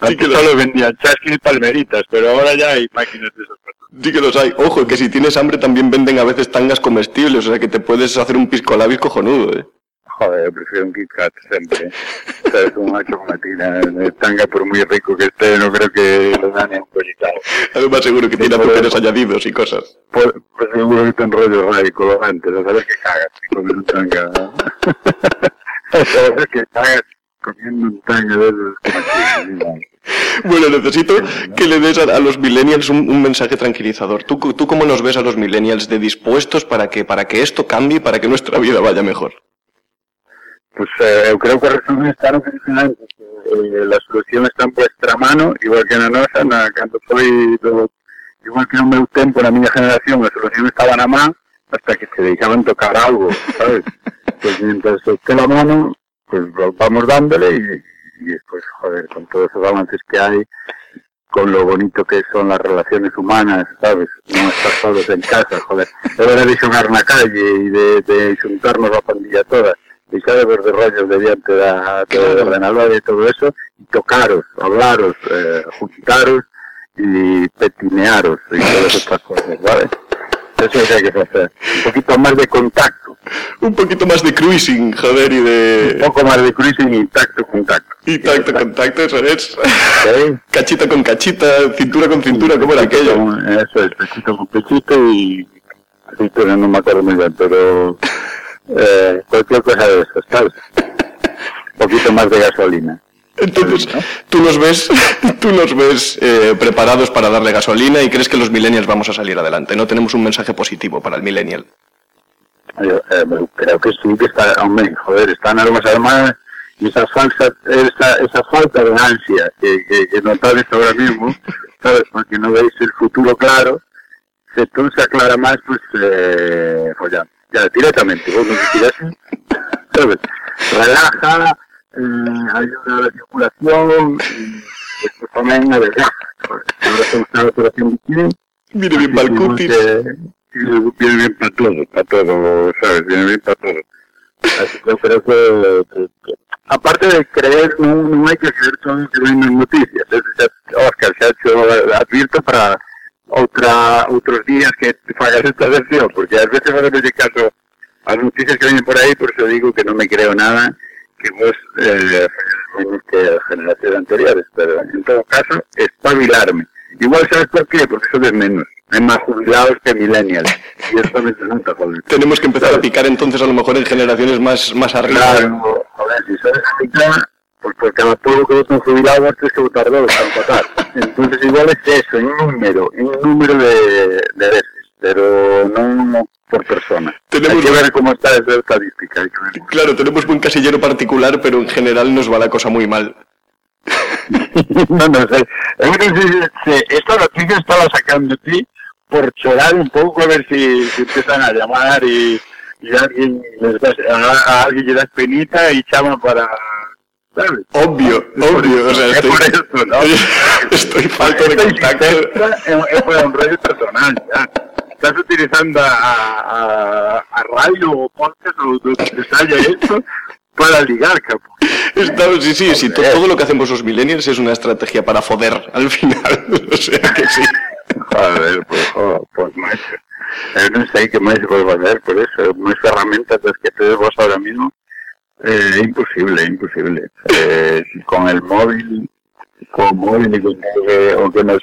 Antes solo vendían chasquis y palmeritas, pero ahora ya hay máquinas de esas Sí que los hay. Ojo, que si tienes hambre también venden a veces tangas comestibles, o sea que te puedes hacer un pisco labis cojonudo, ¿eh? Joder, yo prefiero un Kit Kat siempre. ¿Sabes? Una chocolatina. El tanga, por muy rico que esté, no creo que lo dan en un colitado. Además seguro que tiene por azúcares añadidos y cosas. Pues, pues seguro que te enrollo ahí colorantes. A saber que cagas comes un tanga. a saber que cagas comiendo un tanga de esos Bueno, necesito que le des a, a los millennials un, un mensaje tranquilizador. ¿Tú, ¿Tú cómo nos ves a los millennials de dispuestos para que, para que esto cambie y para que nuestra vida vaya mejor? Pues eh, eu creo que o resumen está no que eh, la solución está en vuestra mano, igual que na nosa, na, cando foi do, igual que no meu tempo, na miña generación, a solución estaba na man, hasta que se deixaban tocar algo, sabes? pues mientras esté la mano, pues vamos dándole y, y después, joder, con todos esos avances que hay, con lo bonito que son las relaciones humanas, ¿sabes? No estar solos en casa, joder. De verdad de xogar na calle e de, de xuntarnos a pandilla toda, deixar de de rollos de diante da, do ordenador e todo eso, e tocaros, hablaros, eh, juntaros e petinearos e todas estas cosas, ¿vale? Eso es lo que hay que hacer. Un poquito más de contacto. Un poquito más de cruising, joder, y Un de... poco más de cruising y tacto, contacto. Y tacto, contacto, eso es. ¿Sí? Cachita con cachita, cintura con cintura, ¿cómo era aquello? Con- Eso es, pechito con pechito y... Sí, pero no me acuerdo muy bien, pero... Eh, cualquier cosa de eso, ¿sabes? Un poquito más de gasolina. Entonces, tú nos ves, tú nos ves eh, preparados para darle gasolina y crees que los millennials vamos a salir adelante. No tenemos un mensaje positivo para el millennial. Yo, eh, creo que sí, que está, hombre, joder, están algo además y esa falsa, esa, esa falta de ansia que, que, que notáis ahora mismo, ¿sabes? Porque no veis el futuro claro, se todo se aclara más, pues, eh, follando. Ya, directamente, vos tiras, ¿sabes? Relaja, eh, ayuda a la circulación, y después también adelgaza. Ahora te gusta la operación bikini, Viene bien para el cutis. Viene bien para todo, para todo, ¿sabes? Viene bien para todo. Así que creo que, que- aparte de creer, no, no hay que creer todo lo que ven en noticias. Oscar se ha hecho advierto para otra, otros días que hagas esta sección, porque a veces no le caso a las noticias que vienen por ahí, por eso digo que no me creo nada, que vos eh, menos que generaciones anteriores, pero en todo caso, espabilarme. Igual, ¿sabes por qué? Porque soy de menos. Hay más jubilados que millennials. Y esto me resulta, joder. Tenemos que empezar a picar entonces a lo mejor en generaciones más, más arriba. Claro, joder, si sabes explicar, pues por cada pueblo que votan jubilados tienes que votar dos para empatar. Entonces igual es eso, en número, en número de, de veces, pero no por persona. Tenemos- Hay que ver cómo está esa estadística. Claro, tenemos buen casillero particular, pero en general nos va la cosa muy mal. no, no sé. Es que sí, sí, esta noticia estaba sacando de ti por chorar un poco a ver si, si empiezan a llamar y, y alguien les da, a, a alguien le das penita y llaman para... ¿Sabes? Obvio, obvio. O sea, Es estoy, por eso, ¿no? estoy falto de contacto. es, por un rollo personal, ya. Estás utilizando a, a, a radio o podcast o lo que te haya hecho para ligar, capo. Estamos- sí, sí, sí, to- todo lo que hacemos los millennials es una estrategia para foder al final. O sea que sí. Joder, pues, joder, pues macho. Eh, no sé qué más se puede hacer por eso. Más herramientas las que tienes vos ahora mismo. Eh, imposible, imposible. Eh, con el móvil, con móvil y con que, o que nos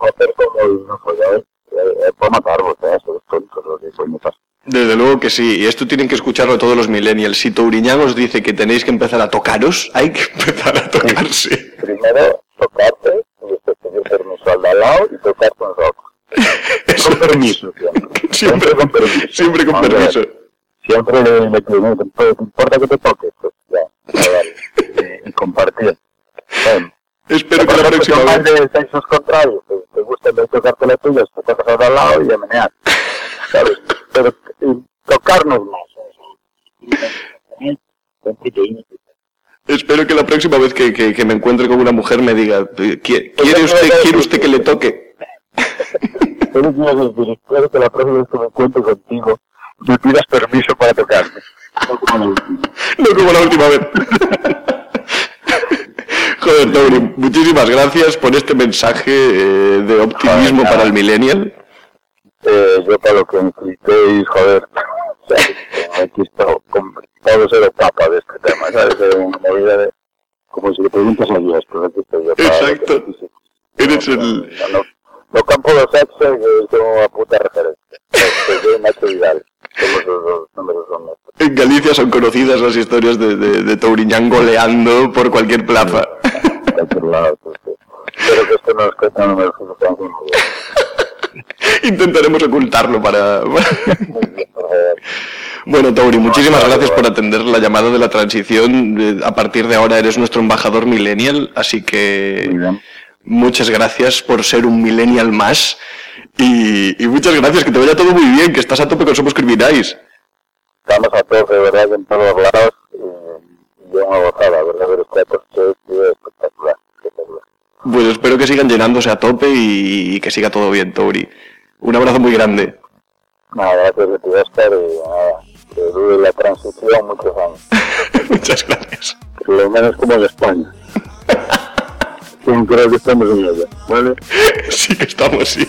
hacer como el no joder, eh, puede matar eh, eso es lo que pasa. Desde luego que sí, y esto tienen que escucharlo todos los millennials. Si Touriñán os dice que tenéis que empezar a tocaros, hay que empezar a tocarse. Primero, tocarte, y después pedir permiso al de al lado y tocarte un rock. Con permiso, siempre. Siempre, con permiso. siempre con permiso. Siempre le, le no te, importa que te toque, pues ya, ya vale. y, y compartir. Bueno, Espero que la próxima vez... de sexos contrarios, te, te gusta en vez de tocarte la tuya, te tocas al lado y a menear. ¿Sabes? Pero eh, tocarnos más. ¿eh? Espero que la próxima vez que, que- que me encuentre con una mujer me diga, "¿Qui- ¿quiere usted, ¿quiere usted que le toque? Espero que la próxima vez que me encuentre contigo me pidas permiso para tocarme. No como la última. No como la última vez. Joder, Tauri, muchísimas gracias por este mensaje eh, de optimismo Joder, para el millennial. Eh, yo para lo que necesitéis, joder, o sea, aquí estoy con todo ser etapa de este tema, ¿sabes? De una movida de, como si le preguntas a Dios, pues aquí estoy yo Exacto. Eres el... No, no, no campo de sexo, que es como una puta referencia. Pues yo y Nacho Vidal, somos los dos números son estos. En Galicia son conocidas las historias de, de, de Touriñán goleando por cualquier plaza. que esto no. Intentaremos ocultarlo para... Bueno, Tauri, muchísimas gracias por atender la llamada de la transición. Eh, A partir de ahora eres nuestro embajador millennial, así que muchas gracias por ser un millennial más. Y, y muchas gracias, que te vaya todo muy bien, que estás a tope con Somos Criminais. Estamos a tope, de verdad, en todos lados. Y, y yo una gozada, ¿verdad? Ver coche tío, espectacular, espectacular. Pues espero que sigan llenándose a tope y, y que siga todo bien, Tauri. Un abrazo muy grande. Nada, gracias ti, Oscar, y nada, que dure la transición muchos años. muchas gracias. Por lo menos como en España. Creo que estamos en ella, ¿vale? Sí que estamos, sí.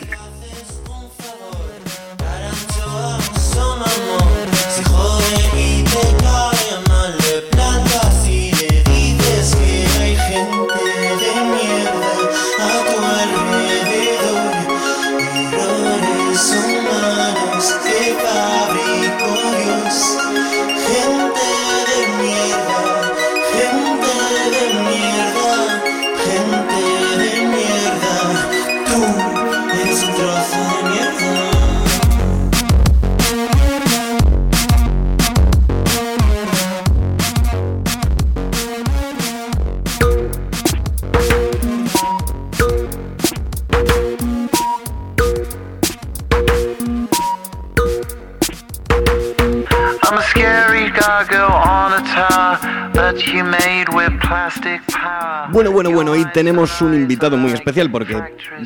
I'm a scary gargoyle on a tower that you made with plastic power. Bueno, bueno, bueno, hoy tenemos un invitado muy especial porque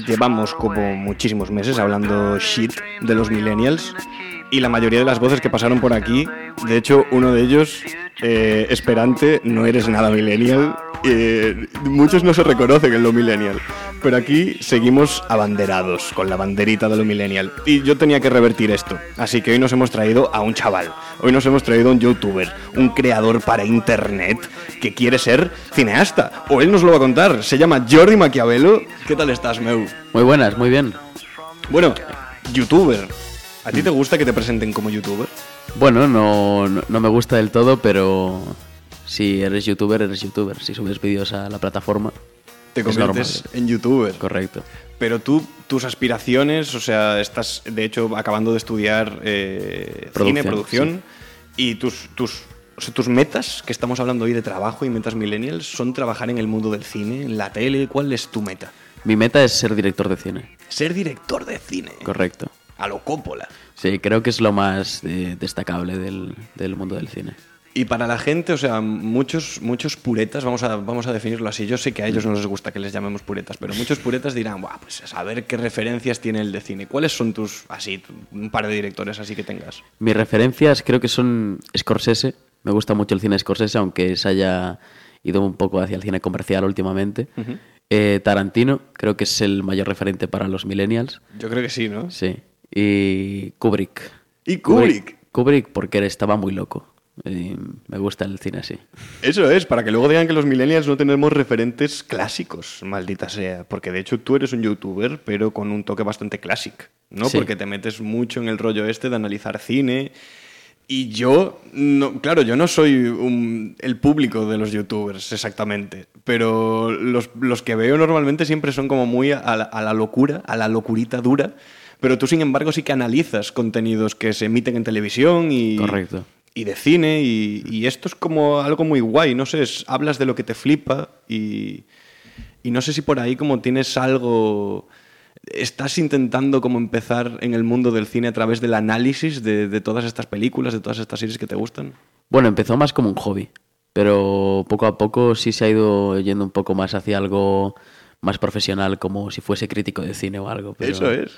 llevamos como muchísimos meses hablando shit de los millennials y la mayoría de las voces que pasaron por aquí, de hecho uno de ellos, eh, Esperante, no eres nada millennial, eh, muchos no se reconocen en lo millennial, Pero aquí seguimos abanderados con la banderita de lo millennial. Y yo tenía que revertir esto. Así que hoy nos hemos traído a un chaval. Hoy nos hemos traído a un youtuber, un creador para internet que quiere ser cineasta. O él nos lo va a contar. Se llama Jordi Maquiavelo. ¿Qué tal estás, Meu? Muy buenas, muy bien. Bueno, youtuber. ¿A ti te gusta que te presenten como youtuber? Bueno, no, no, no me gusta del todo, pero si eres youtuber, eres youtuber. Si subes vídeos a la plataforma, Te es conviertes en youtuber. Correcto. Pero tú, tus aspiraciones, o sea, estás de hecho acabando de estudiar eh, cine, Producción, producción, y tus, tus, o sea, tus metas, que estamos hablando hoy de trabajo y metas millennials, son trabajar en el mundo del cine, en la tele. ¿Cuál es tu meta? Mi meta es ser director de cine. Ser director de cine. Correcto. A lo Coppola. Sí, creo que es lo más eh, destacable del, del mundo del cine. Y para la gente, o sea, muchos, muchos puretas, vamos a, vamos a definirlo así. Yo sé que a ellos no les gusta que les llamemos puretas, pero muchos puretas dirán, Buah, pues a saber qué referencias tiene el de cine. ¿Cuáles son tus, así, un par de directores así que tengas? Mis referencias creo que son Scorsese. Me gusta mucho el cine Scorsese, aunque se haya ido un poco hacia el cine comercial últimamente. Eh, Tarantino, creo que es el mayor referente para los millennials. Yo creo que sí, ¿no? Sí. Y Kubrick. ¿Y Kubrick? Kubrick porque estaba muy loco. Y me gusta el cine así. Eso es, para que luego digan que los millennials no tenemos referentes clásicos, maldita sea. Porque de hecho tú eres un youtuber, pero con un toque bastante clásico, ¿no? Sí. Porque te metes mucho en el rollo este de analizar cine. Y yo, no, claro, yo no soy un- el público de los youtubers exactamente, pero los, los que veo normalmente siempre son como muy a la, a la locura, a la locurita dura. Pero tú, sin embargo, sí que analizas contenidos que se emiten en televisión y, Correcto. Y de cine y, y esto es como algo muy guay, no sé, es- hablas de lo que te flipa y, y no sé si por ahí como tienes algo, estás intentando como empezar en el mundo del cine a través del análisis de, de todas estas películas, de todas estas series que te gustan. Bueno, empezó más como un hobby, pero poco a poco sí se ha ido yendo un poco más hacia algo más profesional, como si fuese crítico de cine o algo. pero- Eso es.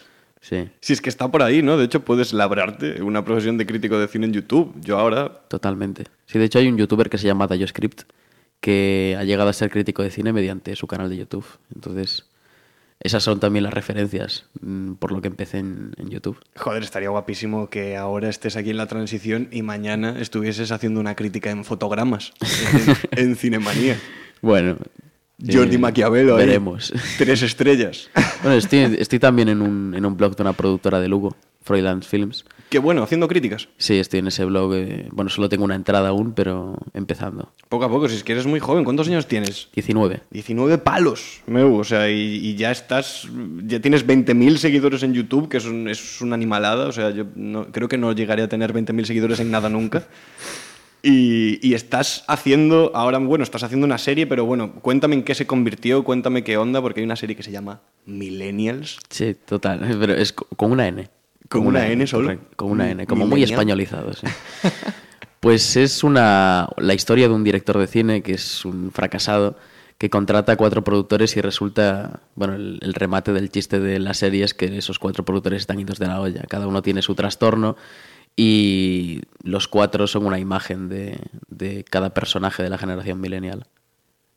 Sí, Si es que está por ahí, ¿no? De hecho, puedes labrarte una profesión de crítico de cine en YouTube. Yo ahora totalmente. Sí, de hecho hay un youtuber que se llama DayoScript que ha llegado a ser crítico de cine mediante su canal de YouTube. Entonces, esas son también las referencias mm, por lo que empecé en, en YouTube. Joder, estaría guapísimo que ahora estés aquí en la transición y mañana estuvieses haciendo una crítica en fotogramas, en, en Cinemanía. Bueno. Jordi eh, Maquiavelo ahí. Veremos. Tres estrellas. Bueno, estoy, estoy también en un, en un blog de una productora de Lugo, Freelance Films. Qué bueno, haciendo críticas. Sí, estoy en ese blog. eh, bueno, solo tengo una entrada aún, pero empezando. Poco a poco, si es que eres muy joven. ¿Cuántos años tienes? 19. 19 palos, meu, o sea, y, y ya estás, ya tienes 20.000 seguidores en YouTube, que es, un- es una animalada, o sea, yo no- creo que no llegaré a tener 20.000 seguidores en nada nunca. Y, y estás haciendo, ahora, bueno, estás haciendo una serie, pero bueno, cuéntame en qué se convirtió, cuéntame qué onda, porque hay una serie que se llama Millennials. Sí, total. Pero es co- con una N. ¿Con una N solo? Con una N, como muy españolizado, sí. Pues es una, la historia de un director de cine que es un fracasado que contrata a cuatro productores y resulta, bueno, el, el remate del chiste de la serie es que esos cuatro productores están idos de la olla. Cada uno tiene su trastorno y los cuatro son una imagen de, de cada personaje de la generación millennial.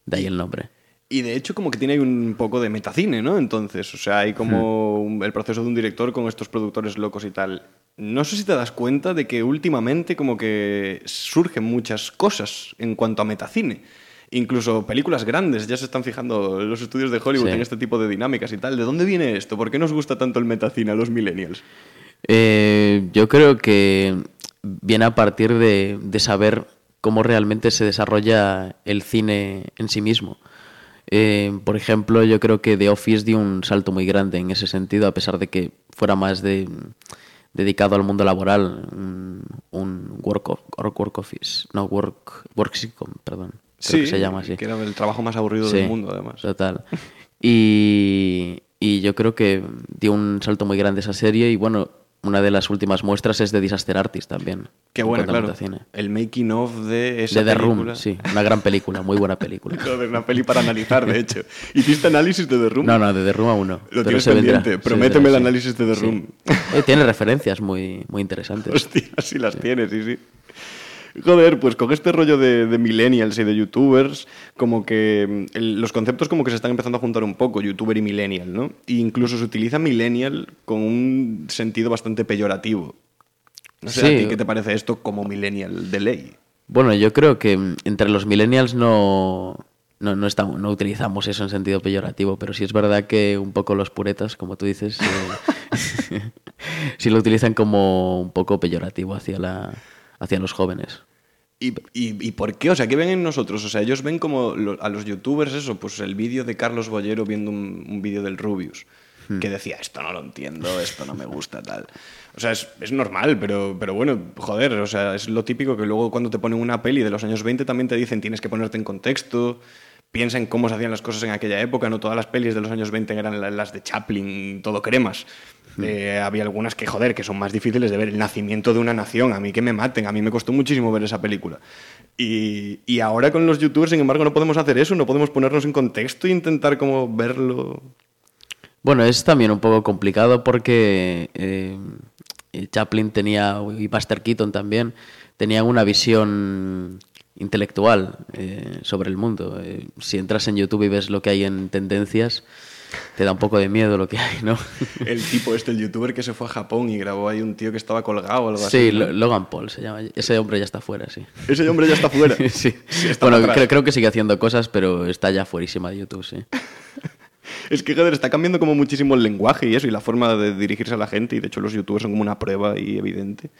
De ahí el nombre. Y de hecho como que tiene un poco de metacine, ¿no? Entonces, o sea, hay como un- el proceso de un director con estos productores locos y tal. No sé si te das cuenta de que últimamente como que surgen muchas cosas en cuanto a metacine. Incluso películas grandes ya se están fijando los estudios de Hollywood Sí. en este tipo de dinámicas y tal. ¿De dónde viene esto? ¿Por qué nos gusta tanto el metacine a los millennials? Eh, yo creo que viene a partir de, de saber cómo realmente se desarrolla el cine en sí mismo. Eh, por ejemplo, yo creo que The Office dio un salto muy grande en ese sentido, a pesar de que fuera más de, dedicado al mundo laboral, un, un work, of- work, office, no, work, work sitcom, perdón, creo que se llama así. que era el trabajo más aburrido Sí, del mundo, además. Total. Y, y yo creo que dio un salto muy grande esa serie y bueno, una de las últimas muestras es de Disaster Artist también. Qué en bueno, cuanto a claro. metacine. El making of de esa De The película. Room, sí, una gran película, muy buena película. Joder, una peli para analizar, de hecho. ¿Hiciste análisis de The Room? No, no, de The Room aún no. Lo pero tienes vendrá, pendiente. se Prométeme vendrá, el sí. análisis de The Sí. Room. Eh, tiene referencias muy, muy interesantes. Hostia, sí las tienes, sí, sí. Joder, pues con este rollo de, de millennials y de youtubers, como que mm, el- los conceptos como que se están empezando a juntar un poco, youtuber y millennial, ¿no? E incluso se utiliza millennial con un sentido bastante peyorativo. No sé, Sí. ¿a ti qué te parece esto como millennial de ley? Bueno, yo creo que mm, entre los millennials no, no, no, estamos, no utilizamos eso en sentido peyorativo, pero sí es verdad que un poco los puretas, como tú dices, eh, sí lo utilizan como un poco peyorativo hacia, la, hacia los jóvenes. ¿Y, y, y por qué? O sea, ¿qué ven en nosotros? O sea, ellos ven como lo- a los youtubers eso, pues el vídeo de Carlos Bollero viendo un, un vídeo del Rubius, Hmm. que decía, esto no lo entiendo, esto no me gusta, tal. O sea, es, es normal, pero, pero bueno, joder, o sea, es lo típico que luego cuando te ponen una peli de los años 20 también te dicen, tienes que ponerte en contexto, piensa en cómo se hacían las cosas en aquella época, no todas las pelis de los años 20 eran la- las de Chaplin, todo cremas. Eh, había algunas que, joder, que son más difíciles de ver. El nacimiento de una nación, a mí que me maten, a mí me costó muchísimo ver esa película. Y, y ahora con los youtubers, sin embargo, no podemos hacer eso, no podemos ponernos en contexto e intentar como verlo. Bueno, es también un poco complicado porque eh, Chaplin tenía, y Buster Keaton también, tenían una visión intelectual eh, sobre el mundo. Eh, si entras en YouTube y ves lo que hay en tendencias, te da un poco de miedo lo que hay, ¿no? El tipo este, el youtuber que se fue a Japón y grabó ahí un tío que estaba colgado o algo así. Sí, Logan Paul se llama. Ese hombre ya está fuera, sí. Ese hombre ya está fuera. sí. está bueno, creo, creo que sigue haciendo cosas, pero está ya fuerísima de YouTube, sí. Es que, joder, está cambiando como muchísimo el lenguaje y eso, y la forma de dirigirse a la gente, y de hecho los youtubers son como una prueba y evidente.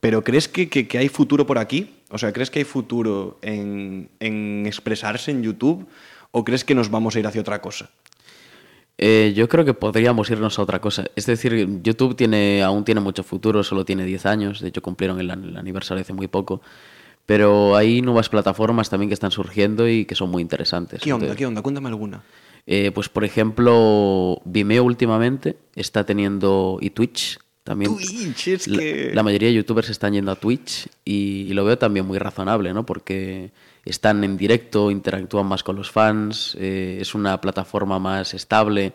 Pero ¿crees que, que- que hay futuro por aquí? O sea, ¿crees que hay futuro en, en expresarse en YouTube? ¿O crees que nos vamos a ir hacia otra cosa? Eh, yo creo que podríamos irnos a otra cosa. Es decir, YouTube tiene, aún tiene mucho futuro, solo tiene 10 años, de hecho cumplieron el, el aniversario hace muy poco. Pero hay nuevas plataformas también que están surgiendo y que son muy interesantes. ¿Qué onda? Entonces, ¿Qué onda? Cuéntame alguna. eh, pues por ejemplo, Vimeo últimamente está teniendo y Twitch también. Twitch, es la, que... la mayoría de youtubers están yendo a Twitch y, y lo veo también muy razonable, ¿no? Porque están en directo, interactúan más con los fans, eh, es una plataforma más estable.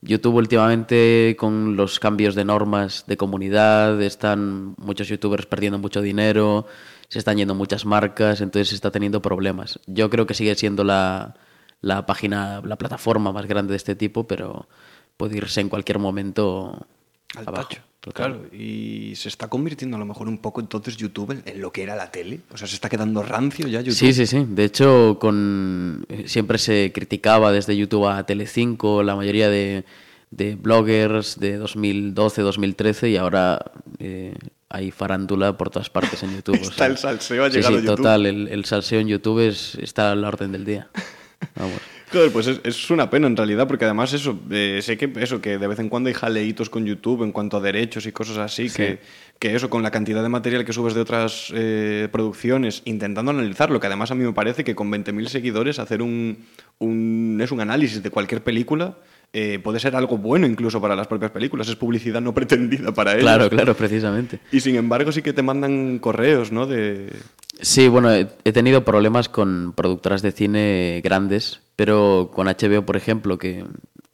YouTube últimamente con los cambios de normas de comunidad, están muchos youtubers perdiendo mucho dinero, se están yendo muchas marcas, entonces está teniendo problemas. Yo creo que sigue siendo la, la página, la plataforma más grande de este tipo, pero puede irse en cualquier momento Al abajo. tacho. Total. Claro, y se está convirtiendo a lo mejor un poco entonces YouTube en, lo que era la tele. O sea, se está quedando rancio ya YouTube. Sí, sí, sí. De hecho, con eh, siempre se criticaba desde YouTube a Telecinco, la mayoría de, de bloggers de 2012, 2013 y ahora eh, hay farándula por todas partes en YouTube. Está el salseo, ha sí, llegado sí, YouTube. total. El, el salseo en YouTube es, está a la orden del día. Vamos. Joder, pues es, es una pena en realidad, porque además eso, eh, sé que eso, que de vez en cuando hay jaleitos con YouTube en cuanto a derechos y cosas así, Sí. que, que eso, con la cantidad de material que subes de otras eh, producciones, intentando analizarlo, que además a mí me parece que con 20.000 seguidores hacer un, un, es un análisis de cualquier película eh, puede ser algo bueno incluso para las propias películas, es publicidad no pretendida para ellos. Claro, claro, precisamente. Y sin embargo sí que te mandan correos, ¿no? De... Sí, bueno, he, tenido problemas con productoras de cine grandes, pero con HBO, por ejemplo, que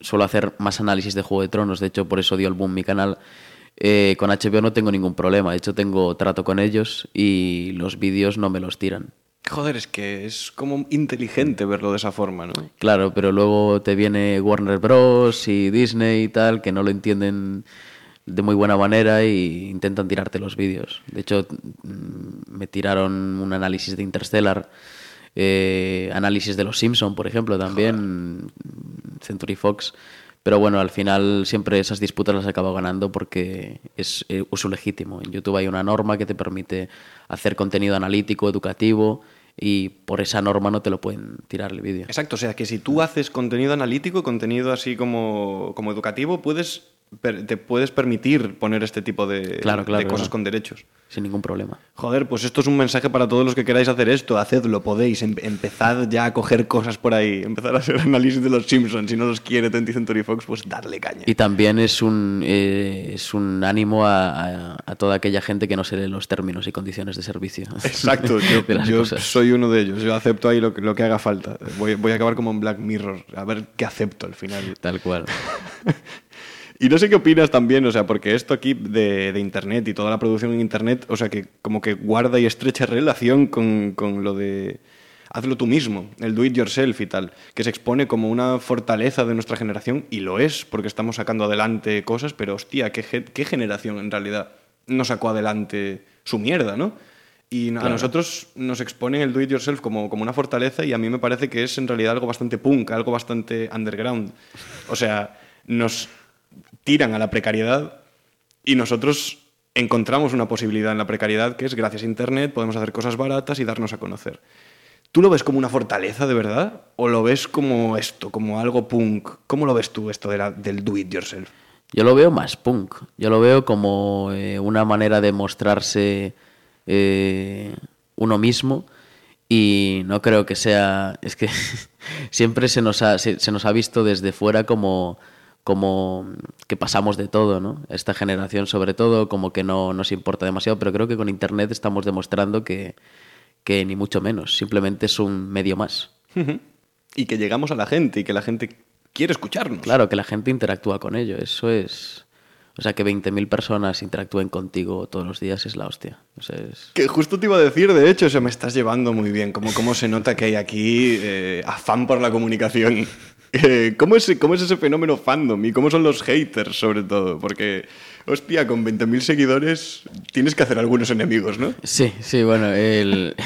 suelo hacer más análisis de Juego de Tronos, de hecho por eso dio el boom mi canal, eh, con HBO no tengo ningún problema, de hecho tengo trato con ellos y los vídeos no me los tiran. Joder, es que es como inteligente verlo de esa forma, ¿no? Claro, pero luego te viene Warner Bros. y Disney y tal, que no lo entienden de muy buena manera y intentan tirarte los vídeos. De hecho, mm, me tiraron un análisis de Interstellar, eh, análisis de Los Simpson, por ejemplo, también, Century Fox. Pero bueno, al final siempre esas disputas las acabo ganando porque es eh, uso legítimo. En YouTube hay una norma que te permite hacer contenido analítico, educativo, y por esa norma no te lo pueden tirar el vídeo. Exacto, o sea que si tú haces contenido analítico, contenido así como, como educativo, puedes te puedes permitir poner este tipo de, Claro, claro, de cosas claro. con derechos. Sin ningún problema. Joder, pues esto es un mensaje para todos los que queráis hacer esto. Hacedlo, podéis. Em- empezad ya a coger cosas por ahí. Empezar a hacer análisis de los Simpsons. Si no los quiere 20th Century Fox, pues darle caña. Y también es un, eh, es un ánimo a, a- a toda aquella gente que no se lee los términos y condiciones de servicio. Exacto, yo, soy uno de ellos. Yo acepto ahí lo que, lo que haga falta. Voy, voy a acabar como en Black Mirror, a ver qué acepto al final. Tal cual. Y no sé qué opinas también, o sea, porque esto aquí de, de Internet y toda la producción en Internet, o sea, que como que guarda y estrecha relación con, con lo de hazlo tú mismo, el do it yourself y tal, que se expone como una fortaleza de nuestra generación y lo es, porque estamos sacando adelante cosas, pero hostia, ¿qué, qué generación en realidad no sacó adelante su mierda, ¿no? Y a Claro. nosotros nos exponen el do it yourself como, como una fortaleza y a mí me parece que es en realidad algo bastante punk, algo bastante underground. O sea, nos tiran a la precariedad y nosotros encontramos una posibilidad en la precariedad que es gracias a Internet podemos hacer cosas baratas y darnos a conocer. ¿Tú lo ves como una fortaleza de verdad? ¿O lo ves como esto, como algo punk? ¿Cómo lo ves tú esto del do it yourself? Yo lo veo más punk. Yo lo veo como eh, una manera de mostrarse eh, uno mismo y no creo que sea... Es que siempre se nos ha, se nos ha visto desde fuera como, como que pasamos de todo, ¿no? Esta generación sobre todo como que no nos importa demasiado, pero creo que con Internet estamos demostrando que, que ni mucho menos. Simplemente es un medio más. y que llegamos a la gente y que la gente quiere escucharnos. Claro, que la gente interactúa con ello. Eso es... O sea, que 20.000 personas interactúen contigo todos los días es la hostia. O sea, es... Que justo te iba a decir, de hecho, o sea, me estás llevando muy bien. Como, cómo se nota que hay aquí eh, afán por la comunicación. Eh, ¿cómo, es, ¿Cómo es ese fenómeno fandom? ¿Y cómo son los haters, sobre todo? Porque, hostia, con 20.000 seguidores tienes que hacer algunos enemigos, ¿no? Sí, sí, bueno, el...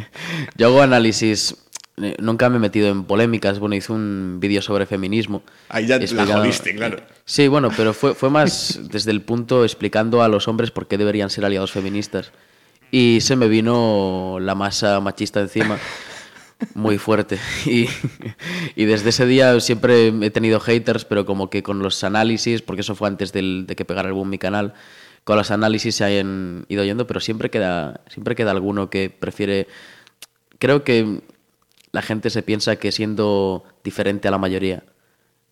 yo hago análisis... eh, Nunca me he metido en polémicas. Bueno, hice un vídeo sobre feminismo. Ahí ya la explicando- jodiste, claro. Sí, bueno, pero fue, fue más desde el punto explicando a los hombres por qué deberían ser aliados feministas. Y se me vino la masa machista encima muy fuerte. Y, y desde ese día siempre he tenido haters, pero como que con los análisis, porque eso fue antes del- de que pegara el boom mi canal, con los análisis se hayan ido yendo, pero siempre queda, siempre queda alguno que prefiere... Creo que la gente se piensa que siendo diferente a la mayoría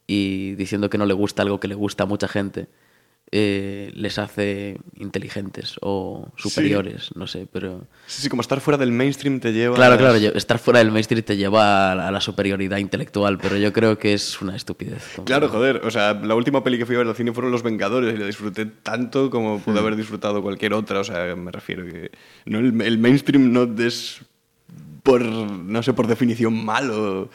y diciendo que no le gusta algo que le gusta a mucha gente, eh, les hace inteligentes o superiores, no sé, pero... Sí, sí, como estar fuera del mainstream te lleva... Claro, claro, estar fuera del mainstream te lleva a la, a la superioridad intelectual, pero yo creo que es una estupidez. Claro, joder. O sea, la última peli que fui a ver al cine fueron Los Vengadores y la disfruté tanto como pude haber disfrutado cualquier otra. O sea, me refiero que no, el, el mainstream no es por, no sé, por definición malo.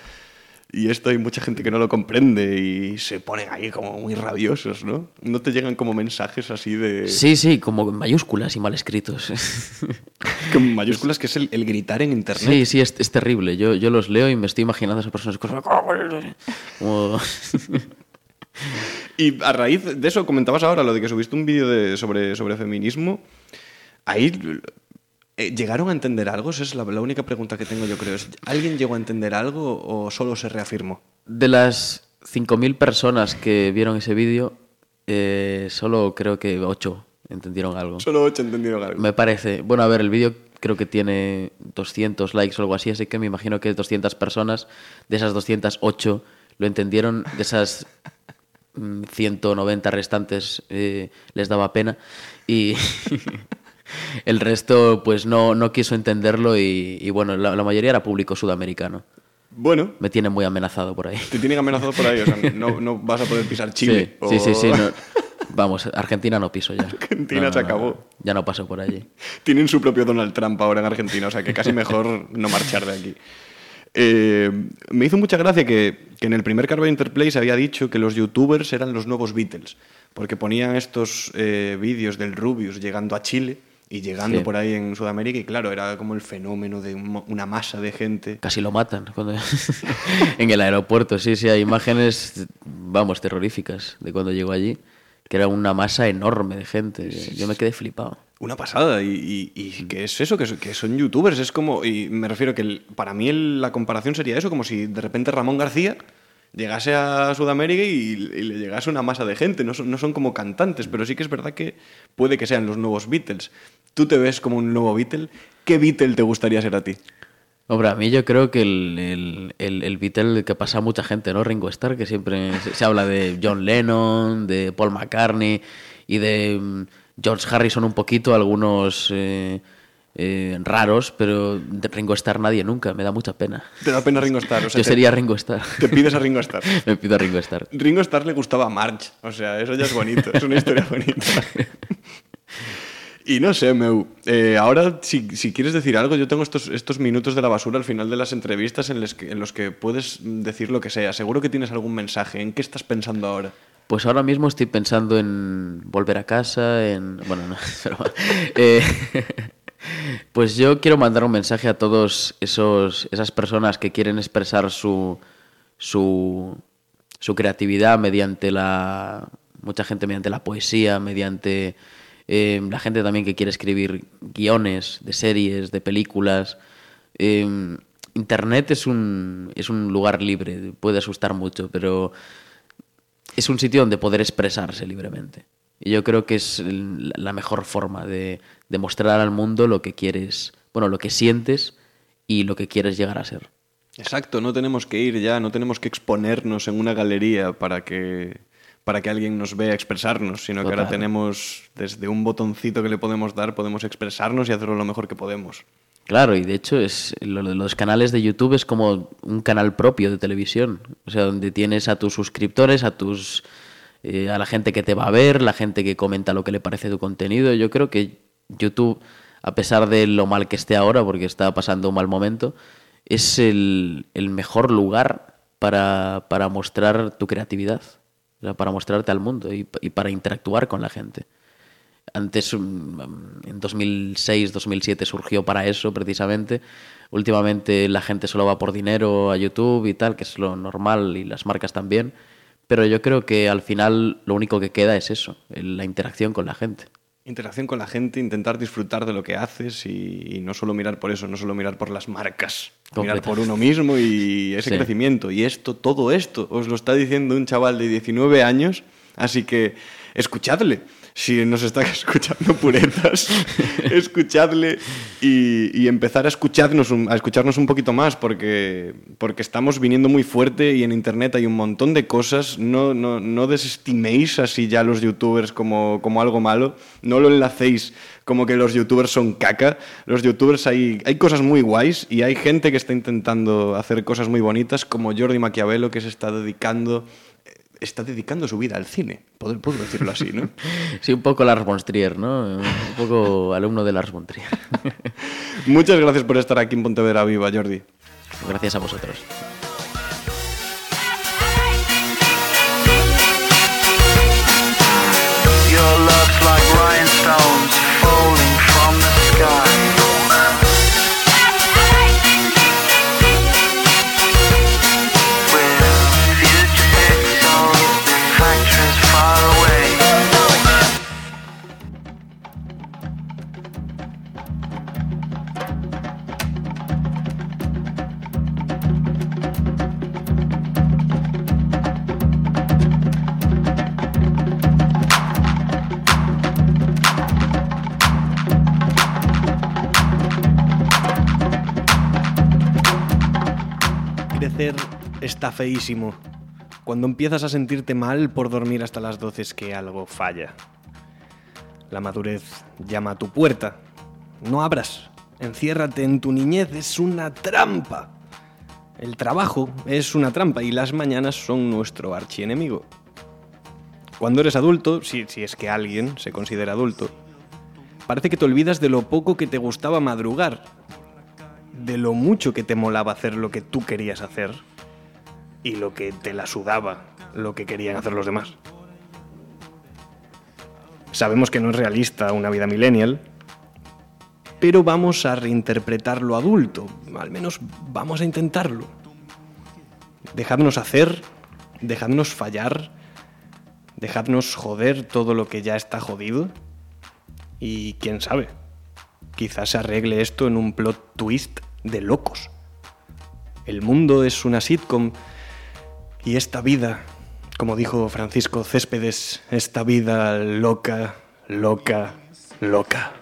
Y esto hay mucha gente que no lo comprende y se ponen ahí como muy rabiosos, ¿no? No te llegan como mensajes así de... Sí, sí, como en mayúsculas y mal escritos. Con mayúsculas, que es el, el gritar en internet. Sí, sí, es, es terrible. Yo, yo los leo y me estoy imaginando a esas personas como... Y a raíz de eso, comentabas ahora lo de que subiste un vídeo de- sobre, sobre feminismo. Ahí eh, llegaron a entender algo. Esa es la, la única pregunta que tengo yo, creo. ¿Es, ¿Alguien llegó a entender algo o solo se reafirmó? De las 5.000 personas que vieron ese vídeo, eh, solo creo que 8 entendieron algo. Solo ocho entendieron algo. Me parece. Bueno, a ver, el vídeo creo que tiene 200 likes o algo así, así que me imagino que 200 personas, de esas 208 lo entendieron, de esas mm, 190 restantes eh, les daba pena y el resto pues no, no quiso entenderlo y, y bueno, la, la mayoría era público sudamericano. Bueno, Me tiene muy amenazado por ahí. te tienen amenazado por ahí. O sea, no, no vas a poder pisar Chile. Sí, sí, sí, o- sí, no. Vamos, Argentina no piso ya. Argentina No, se acabó. Ya no paso por allí. Tienen su propio Donald Trump ahora en Argentina, o sea que casi mejor no marchar de aquí. Eh, me hizo mucha gracia que, que en el primer Carve Interplay se había dicho que los youtubers eran los nuevos Beatles, porque ponían estos eh, vídeos del Rubius llegando a Chile y llegando Sí. por ahí en Sudamérica, y claro, era como el fenómeno de un una masa de gente. Casi lo matan cuando- en el aeropuerto. Sí, sí, hay imágenes, vamos, terroríficas de cuando llegó allí, que era una masa enorme de gente. Yo me quedé flipado. Una pasada, y, y, y que es eso, que, so- que son youtubers, es como, y me refiero que el- para mí el- la comparación sería eso, como si de repente Ramón García llegase a Sudamérica y, le llegase una masa de gente, no son, no son como cantantes, pero sí que es verdad que puede que sean los nuevos Beatles. ¿Tú te ves como un nuevo Beatle? ¿Qué Beatle te gustaría ser a ti? Hombre, a mí yo creo que el, el, el, Beatle que pasa a mucha gente, ¿no? Ringo Starr, que siempre se, se habla de John Lennon, de Paul McCartney y de mm, George Harrison un poquito, algunos eh, eh, raros, pero de Ringo Starr nadie nunca, me da mucha pena. Te da pena Ringo Starr. O sea, Yo sería Ringo Starr. Te pides a Ringo Starr. me pido a Ringo Starr. Ringo Starr le gustaba a Marge. O sea, eso ya es bonito. Es una historia bonita. Y no sé, Meu. eh, ahora, si, si quieres decir algo, yo tengo estos, estos minutos de la basura al final de las entrevistas en los, que, en los que puedes decir lo que sea. Seguro que tienes algún mensaje. ¿En qué estás pensando ahora? Pues ahora mismo estoy pensando en volver a casa, en... Bueno, no, pero, eh, pues yo quiero mandar un mensaje a todos esos, esas personas que quieren expresar su, su, creatividad mediante la... Mucha gente mediante la poesía, mediante eh, la gente también que quiere escribir guiones de series, de películas. Eh, Internet es un, es un lugar libre, puede asustar mucho, pero es un sitio donde poder expresarse libremente. Y yo creo que es la mejor forma de, de mostrar al mundo lo que quieres, bueno, lo que sientes y lo que quieres llegar a ser. Exacto, no tenemos que ir ya, no tenemos que exponernos en una galería para que, para que alguien nos vea expresarnos, sino que ahora tenemos desde un botoncito que le podemos dar, podemos expresarnos y hacerlo lo mejor que podemos. Claro, y de hecho es lo de los canales de YouTube es como un canal propio de televisión, o sea, donde tienes a tus suscriptores, a tus eh, a la gente que te va a ver, la gente que comenta lo que le parece tu contenido. Yo creo que YouTube, a pesar de lo mal que esté ahora, porque está pasando un mal momento, es el, el mejor lugar para, para mostrar tu creatividad, para mostrarte al mundo y, y para interactuar con la gente. Antes, mm, en 2006, 2007 surgió para eso precisamente. Últimamente la gente solo va por dinero a YouTube y tal, que es lo normal y las marcas también. Pero yo creo que al final lo único que queda es eso, la interacción con la gente. Interacción con la gente, intentar disfrutar de lo que haces y, y no solo mirar por eso, no solo mirar por las marcas, mirar por uno mismo y ese Sí. crecimiento. Y esto, todo esto, os lo está diciendo un chaval de 19 años, así que escuchadle. Si nos está escuchando puretas, escuchadle y, y empezar a escucharnos, un, a escucharnos un poquito más, porque, porque estamos viniendo muy fuerte y en Internet hay un montón de cosas. No, no, no desestiméis así ya los youtubers como, como algo malo, no lo enlacéis como que los youtubers son caca. Los youtubers hay, hay cosas muy guays y hay gente que está intentando hacer cosas muy bonitas, como Jordi Maquiavelo, que se está dedicando está dedicando su vida al cine, puedo, puedo decirlo así, ¿no? Sí, un poco Lars von Trier, ¿no? Un poco alumno de Lars von Trier. Muchas gracias por estar aquí en Pontevedra Viva, Jordi. Gracias a vosotros. Your love's like rhinestones está feísimo. Cuando empiezas a sentirte mal por dormir hasta las 12 es que algo falla. La madurez llama a tu puerta. No abras. Enciérrate en tu niñez. Es una trampa. El trabajo es una trampa y las mañanas son nuestro archienemigo. Cuando eres adulto, si, si es que alguien se considera adulto, parece que te olvidas de lo poco que te gustaba madrugar, de lo mucho que te molaba hacer lo que tú querías hacer y lo que te la sudaba lo que querían hacer los demás. Sabemos que no es realista una vida millennial, pero vamos a reinterpretar lo adulto, al menos vamos a intentarlo. Dejadnos hacer, dejadnos fallar, dejadnos joder todo lo que ya está jodido y quién sabe, quizás se arregle esto en un plot twist de locos. El mundo es una sitcom y esta vida, como dijo Francisco Céspedes, esta vida loca, loca, loca.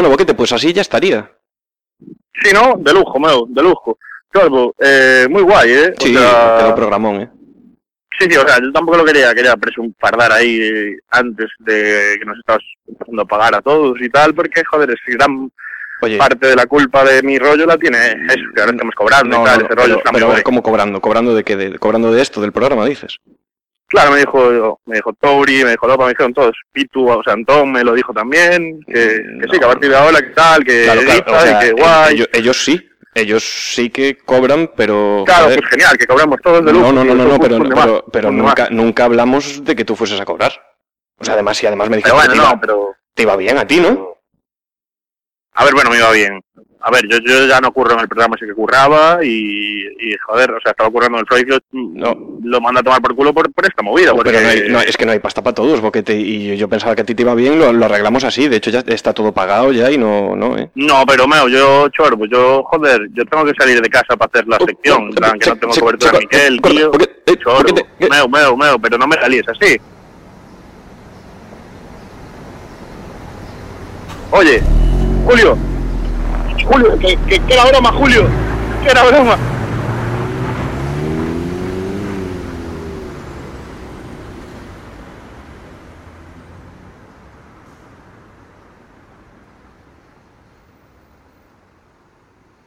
Bueno, Boquete, pues así ya estaría. Sí, ¿no? De lujo, meu, de lujo. Claro, eh, muy guay, ¿eh? O Sí, sea, quedó programón, ¿eh? Sí, sí, o sea, yo tampoco lo quería, quería presumfardar ahí antes de que nos estabas empezando a pagar a todos y tal, porque, joder, es gran Oye. parte de la culpa de mi rollo la tiene eso, que ahora estamos cobrando No, y tal, no, ese rollo pero, está muy pero guay. ¿cómo cobrando? ¿Cobrando de qué? De, ¿Cobrando de esto, del programa, dices? Claro, me dijo, me dijo Tori, me dijo Lopa, me dijeron todos, Pitu, o sea, Antón me lo dijo también, que, que sí, que a partir de ahora, que tal, que Claro, claro, o sea, que guay. Ellos, ellos sí, ellos sí que cobran, pero... Claro, joder, pues genial, que cobramos todos de No, lujo. no, no, no, no, Pues, pero, pero, nunca, nunca hablamos de que tú fueses a cobrar. O sea, además, y además me dijiste bueno, que te, iba, no, pero... te iba bien a ti, ¿no? A ver, bueno, me iba bien. A ver, yo, yo ya no curro en el programa ese que curraba y, y joder, o sea, estaba currando en el Freud, lo, lo manda a tomar por culo por, por esta movida. Porque, Pero no hay- no, es que no hay pasta para todos, Boquete, y yo pensaba que a ti te iba bien, lo, lo arreglamos así, de hecho ya está todo pagado ya y no, no, ¿eh? No, pero meo, yo chorbo, yo joder, yo tengo que salir de casa para hacer la sección, en plan, que no tengo se- cobertura se- en Miquel, corta, tío, porque- eh, chorbo, porque te- meo, meo, meo, pero no me la líes así. Oye, Julio, Julio, que, que, que era broma, Julio, que era broma.